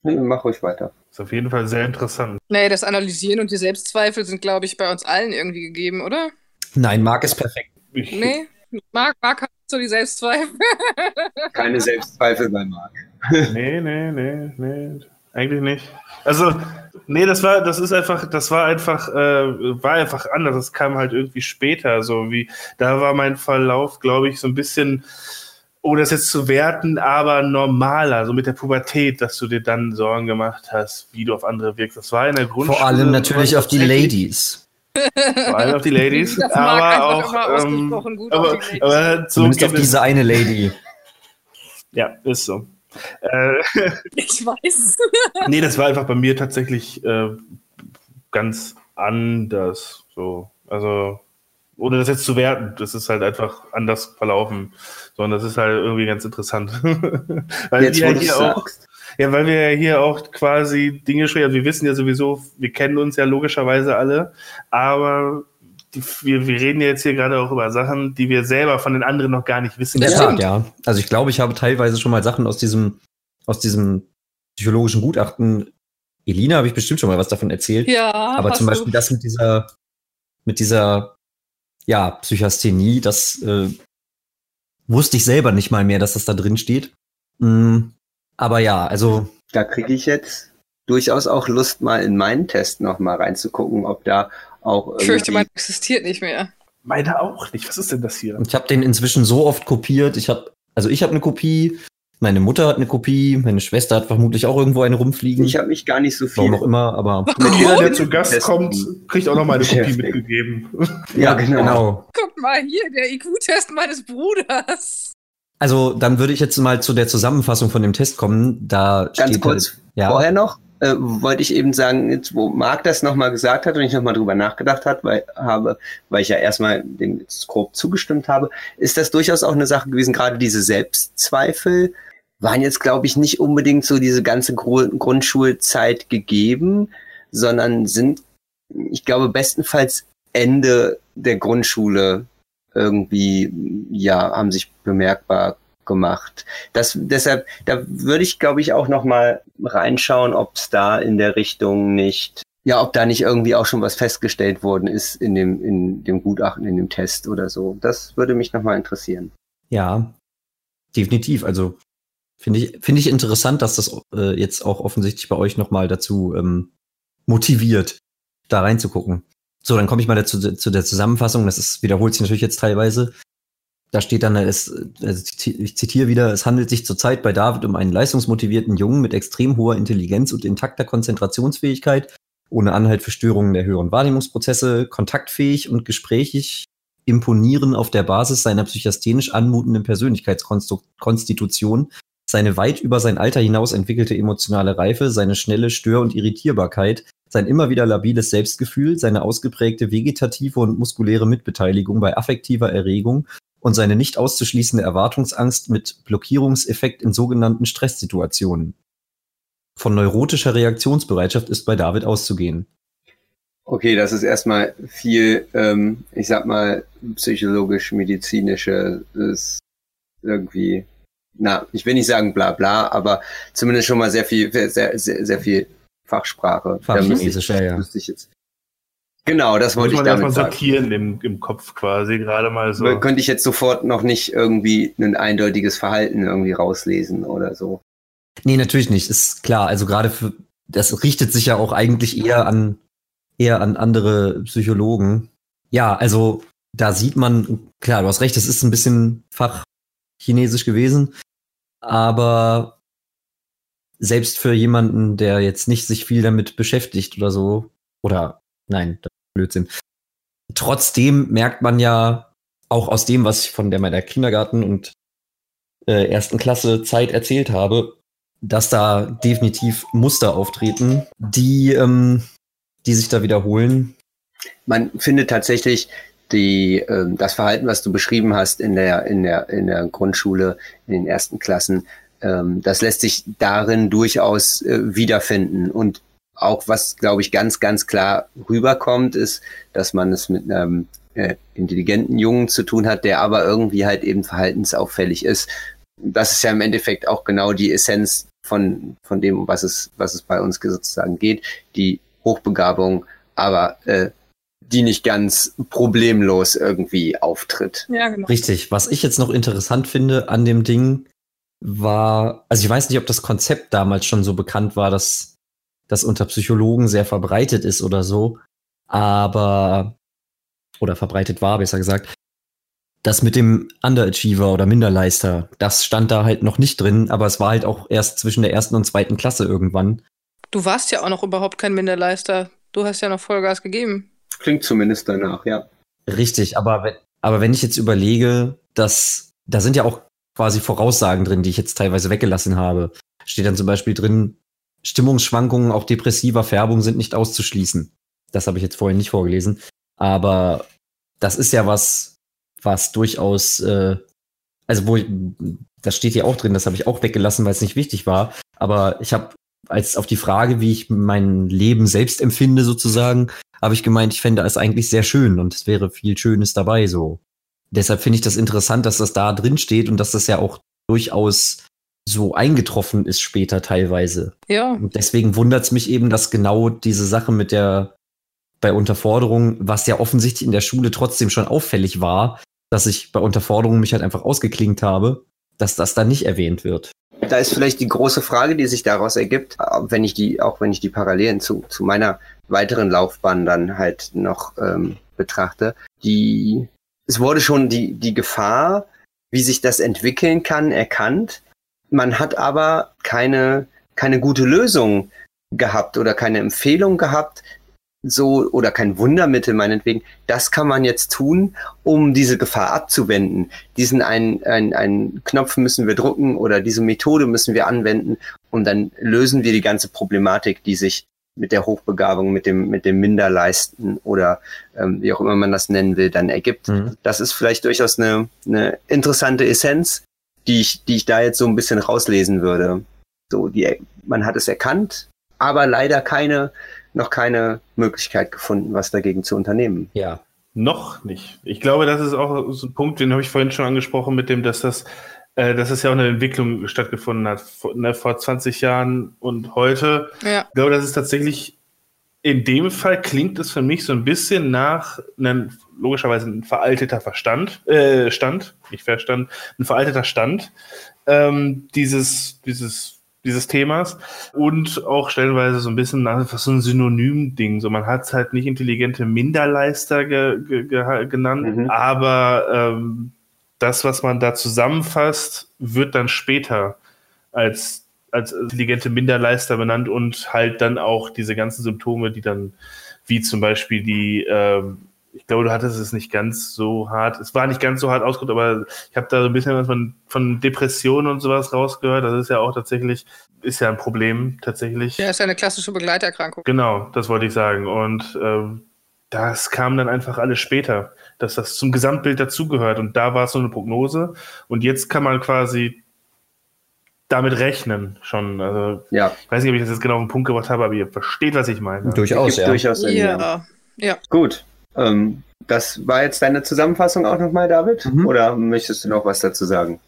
Nee, Mach ruhig weiter. Ist auf jeden Fall sehr interessant. Nee, das Analysieren und die Selbstzweifel sind, glaube ich, bei uns allen irgendwie gegeben, oder? Nein, Marc ist perfekt. Ich, Nee? Marc, Marc hat so die Selbstzweifel. Keine Selbstzweifel bei Marc. Nee, nee, nee, nee. Eigentlich nicht. Also, nee, das war, das ist einfach, das war einfach, äh, war einfach anders. Das kam halt irgendwie später. So wie, da war mein Verlauf, glaube ich, so ein bisschen, ohne das jetzt zu werten, aber normaler, so mit der Pubertät, dass du dir dann Sorgen gemacht hast, wie du auf andere wirkst. Das war in der Grundschule. Vor allem natürlich auf die Ladies. Vor allem auf die Ladies. Aber auch, immer ähm, aber, die Ladies. aber so Zumindest auf diese eine Lady. Ja, ist so. Äh, Ich weiß. Nee, das war einfach bei mir tatsächlich äh, ganz anders. So, also ohne das jetzt zu werten, das ist halt einfach anders verlaufen. Sondern das ist halt irgendwie ganz interessant. weil Jetzt, wir wo ja du hier auch, sagst. Ja, weil wir ja hier auch quasi Dinge sprechen. Also wir wissen ja sowieso, wir kennen uns ja logischerweise alle, aber die, wir, wir reden ja jetzt hier gerade auch über Sachen, die wir selber von den anderen noch gar nicht wissen. Ja. Ja. Also ich glaube, ich habe teilweise schon mal Sachen aus diesem, aus diesem psychologischen Gutachten. Elina habe ich bestimmt schon mal was davon erzählt. Ja, aber hast zum du. Beispiel das mit dieser, mit dieser, ja, Psychasthenie, das äh, wusste ich selber nicht mal mehr, dass das da drin steht. Mm, aber ja, also Da kriege ich jetzt durchaus auch Lust, mal in meinen Test noch mal reinzugucken, ob da auch Ich fürchte, irgendwie- man existiert nicht mehr. Meine auch nicht. Was ist denn das hier? ich habe den inzwischen so oft kopiert. Ich habe, also ich habe eine Kopie, meine Mutter hat eine Kopie, meine Schwester hat vermutlich auch irgendwo eine rumfliegen. ich habe mich gar nicht so Warum viel. auch immer, aber Jeder, der zu Gast Testen. kommt, kriegt auch noch mal eine Kopie mitgegeben. Ja, genau. Guck mal hier, der IQ-Test meines Bruders. Also dann würde ich jetzt mal zu der Zusammenfassung von dem Test kommen. Da Ganz steht kurz halt, ja, vorher noch äh, wollte ich eben sagen, jetzt, wo Marc das nochmal gesagt hat und ich nochmal drüber nachgedacht hat, weil, habe, weil ich ja erstmal dem grob zugestimmt habe, ist das durchaus auch eine Sache gewesen, gerade diese Selbstzweifel waren jetzt, glaube ich, nicht unbedingt so diese ganze Gru Grundschulzeit gegeben, sondern sind, ich glaube, bestenfalls Ende der Grundschule irgendwie, ja, haben sich bemerkbar gemacht. Das, deshalb, da würde ich, glaube ich, auch noch mal reinschauen, ob es da in der Richtung nicht, ja, ob da nicht irgendwie auch schon was festgestellt worden ist in dem, in dem Gutachten, in dem Test oder so. Das würde mich noch mal interessieren. ja, definitiv. Also finde ich, finde ich interessant, dass das äh, jetzt auch offensichtlich bei euch nochmal dazu ähm, motiviert, da reinzugucken. So, dann komme ich mal dazu, zu der Zusammenfassung. Das ist, wiederholt sich natürlich jetzt teilweise. Da steht dann, es, also ich zitiere wieder, es handelt sich zurzeit bei David um einen leistungsmotivierten Jungen mit extrem hoher Intelligenz und intakter Konzentrationsfähigkeit, ohne Anhalt für Störungen der höheren Wahrnehmungsprozesse, kontaktfähig und gesprächig, imponieren auf der Basis seiner psychasthenisch anmutenden Persönlichkeitskonstitution, seine weit über sein Alter hinaus entwickelte emotionale Reife, seine schnelle Stör- und Irritierbarkeit, sein immer wieder labiles Selbstgefühl, seine ausgeprägte vegetative und muskuläre Mitbeteiligung bei affektiver Erregung und seine nicht auszuschließende Erwartungsangst mit Blockierungseffekt in sogenannten Stresssituationen. Von neurotischer Reaktionsbereitschaft ist bei David auszugehen. Okay, das ist erstmal viel, ähm, ich sag mal, psychologisch-medizinische, ist irgendwie, na, ich will nicht sagen bla bla, aber zumindest schon mal sehr viel, sehr, sehr, sehr viel Fachsprache. Fachchinesisch, ja, ja. ich jetzt. Genau, das wollte ich damit erstmal sagen. sortieren im, im Kopf quasi, gerade mal so. Könnte ich jetzt sofort noch nicht irgendwie ein eindeutiges Verhalten irgendwie rauslesen oder so. Nee, natürlich nicht, ist klar. Also gerade für, das richtet sich ja auch eigentlich eher an, eher an andere Psychologen. Ja, also da sieht man, klar, du hast recht, es ist ein bisschen fachchinesisch gewesen, aber selbst für jemanden, der jetzt nicht sich viel damit beschäftigt oder so, oder nein, das ist Blödsinn. Trotzdem merkt man ja auch aus dem, was ich von der meiner Kindergarten und äh, ersten Klasse Zeit erzählt habe, dass da definitiv Muster auftreten, die, ähm, die sich da wiederholen. Man findet tatsächlich die, ähm, das Verhalten, was du beschrieben hast in der, in der, in der Grundschule, in den ersten Klassen, ähm, das lässt sich darin durchaus äh, wiederfinden. Und auch was, glaube ich, ganz, ganz klar rüberkommt, ist, dass man es mit einem äh, intelligenten Jungen zu tun hat, der aber irgendwie halt eben verhaltensauffällig ist. Das ist ja im Endeffekt auch genau die Essenz von, von dem, was es, was es bei uns sozusagen geht. Die Hochbegabung, aber äh, die nicht ganz problemlos irgendwie auftritt. Ja, genau. Richtig. Was ich jetzt noch interessant finde an dem Ding war, also ich weiß nicht, ob das Konzept damals schon so bekannt war, dass das unter Psychologen sehr verbreitet ist oder so, aber oder verbreitet war, besser gesagt. Das mit dem Underachiever oder Minderleister, das stand da halt noch nicht drin, aber es war halt auch erst zwischen der ersten und zweiten Klasse irgendwann. Du warst ja auch noch überhaupt kein Minderleister. Du hast ja noch Vollgas gegeben. Klingt zumindest danach, ja. Richtig, aber wenn, aber wenn ich jetzt überlege, dass da sind ja auch quasi Voraussagen drin, die ich jetzt teilweise weggelassen habe. Steht dann zum Beispiel drin, Stimmungsschwankungen, auch depressiver Färbung sind nicht auszuschließen. Das habe ich jetzt vorhin nicht vorgelesen. Aber das ist ja was, was durchaus, äh, also wo, ich, das steht hier auch drin, das habe ich auch weggelassen, weil es nicht wichtig war. Aber ich habe als auf die Frage, wie ich mein Leben selbst empfinde, sozusagen, habe ich gemeint, ich fände es eigentlich sehr schön und es wäre viel Schönes dabei so. Deshalb finde ich das interessant, dass das da drin steht und dass das ja auch durchaus so eingetroffen ist später teilweise. Ja. Und deswegen wundert es mich eben, dass genau diese Sache mit der bei Unterforderung, was ja offensichtlich in der Schule trotzdem schon auffällig war, dass ich bei Unterforderung mich halt einfach ausgeklingt habe, dass das da nicht erwähnt wird. Da ist vielleicht die große Frage, die sich daraus ergibt, wenn ich die, auch wenn ich die Parallelen zu, zu meiner weiteren Laufbahn dann halt noch ähm, betrachte, die es wurde schon die, die Gefahr, wie sich das entwickeln kann, erkannt. Man hat aber keine, keine gute Lösung gehabt oder keine Empfehlung gehabt, so oder kein Wundermittel meinetwegen, das kann man jetzt tun, um diese Gefahr abzuwenden. Diesen einen, einen, einen Knopf müssen wir drucken oder diese Methode müssen wir anwenden und dann lösen wir die ganze Problematik, die sich mit der Hochbegabung, mit dem, mit dem Minderleisten oder ähm, wie auch immer man das nennen will, dann ergibt. Mhm. Das ist vielleicht durchaus eine, eine interessante Essenz, die ich, die ich da jetzt so ein bisschen rauslesen würde. So, die, man hat es erkannt, aber leider keine, noch keine Möglichkeit gefunden, was dagegen zu unternehmen. Ja. Noch nicht. Ich glaube, das ist auch so ein Punkt, den habe ich vorhin schon angesprochen, mit dem, dass das, äh, dass es ja auch eine Entwicklung stattgefunden hat, vor, ne, vor 20 Jahren und heute. Ja. Ich glaube, das ist tatsächlich, in dem Fall klingt es für mich so ein bisschen nach einem, logischerweise ein veralteter Verstand, äh, Stand, nicht Verstand, ein veralteter Stand ähm, dieses, dieses dieses Themas und auch stellenweise so ein bisschen einfach so ein Synonym-Ding. So, man hat es halt nicht intelligente Minderleister ge, ge, ge, genannt, Mhm. aber ähm, das, was man da zusammenfasst, wird dann später als, als intelligente Minderleister benannt und halt dann auch diese ganzen Symptome, die dann, wie zum Beispiel die, ähm, ich glaube, du hattest es nicht ganz so hart, es war nicht ganz so hart ausgedrückt, aber ich habe da so ein bisschen was von, von Depressionen und sowas rausgehört. Das ist ja auch tatsächlich, ist ja ein Problem tatsächlich. Ja, ist ja eine klassische Begleiterkrankung. Genau, das wollte ich sagen. Und ähm, das kam dann einfach alles später. Dass das zum Gesamtbild dazugehört. Und da war es so eine Prognose. Und jetzt kann man quasi damit rechnen schon. Also, Ja, ich weiß nicht, ob ich das jetzt genau auf den Punkt gebracht habe, aber ihr versteht, was ich meine. Durchaus, ja. durchaus Sinn. Ja. Ja. Ja. Gut. Ähm, das war jetzt deine Zusammenfassung auch nochmal, David? Mhm. Oder möchtest du noch was dazu sagen?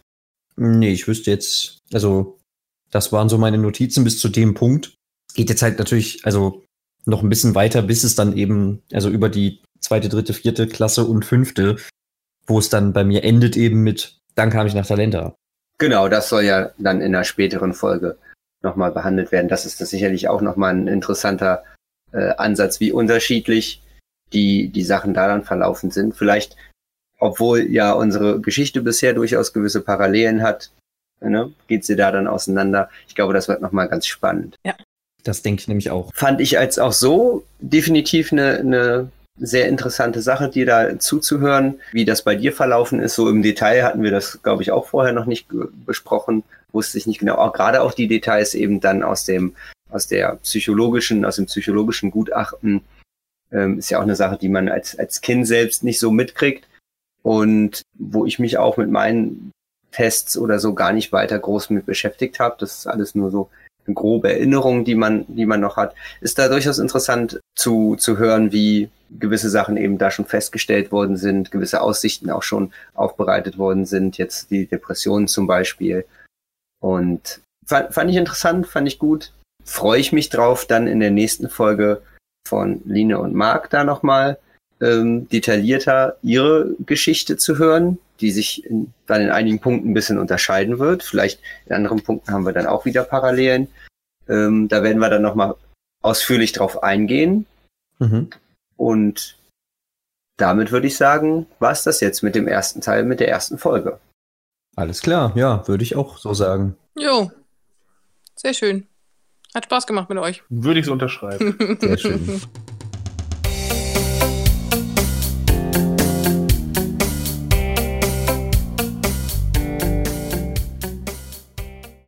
Nee, ich wüsste jetzt, also das waren so meine Notizen bis zu dem Punkt. Es geht jetzt halt natürlich, also noch ein bisschen weiter, bis es dann eben, also über die zweite, dritte, vierte Klasse und fünfte, wo es dann bei mir endet eben mit, dann kam ich nach Talenta. Genau, das soll ja dann in einer späteren Folge nochmal behandelt werden. Das ist das sicherlich auch nochmal ein interessanter äh, Ansatz, wie unterschiedlich die, die Sachen da dann verlaufen sind. Vielleicht, obwohl ja unsere Geschichte bisher durchaus gewisse Parallelen hat, ne, geht sie da dann auseinander. Ich glaube, das wird nochmal ganz spannend. Das denke ich nämlich auch. Fand ich als auch so definitiv eine, eine sehr interessante Sache, dir da zuzuhören, wie das bei dir verlaufen ist. So im Detail hatten wir das, glaube ich, auch vorher noch nicht ge- besprochen. Wusste ich nicht genau. Auch gerade auch die Details eben dann aus dem, aus der psychologischen, aus dem psychologischen Gutachten, ähm, ist ja auch eine Sache, die man als, als Kind selbst nicht so mitkriegt. Und wo ich mich auch mit meinen Tests oder so gar nicht weiter groß mit beschäftigt habe. Das ist alles nur so eine grobe Erinnerung, die man, die man noch hat. Ist da durchaus interessant zu, zu hören, wie gewisse Sachen eben da schon festgestellt worden sind, gewisse Aussichten auch schon aufbereitet worden sind, jetzt die Depressionen zum Beispiel. Und fand, fand ich interessant, fand ich gut. Freue ich mich drauf, dann in der nächsten Folge von Line und Marc da nochmal ähm, detaillierter ihre Geschichte zu hören, die sich in, dann in einigen Punkten ein bisschen unterscheiden wird. Vielleicht in anderen Punkten haben wir dann auch wieder Parallelen. Ähm, da werden wir dann nochmal ausführlich drauf eingehen. Mhm. Und damit würde ich sagen, war es das jetzt mit dem ersten Teil, mit der ersten Folge. Alles klar, ja, würde ich auch so sagen. Jo. Sehr schön. Hat Spaß gemacht mit euch. Würde ich es unterschreiben. Sehr schön.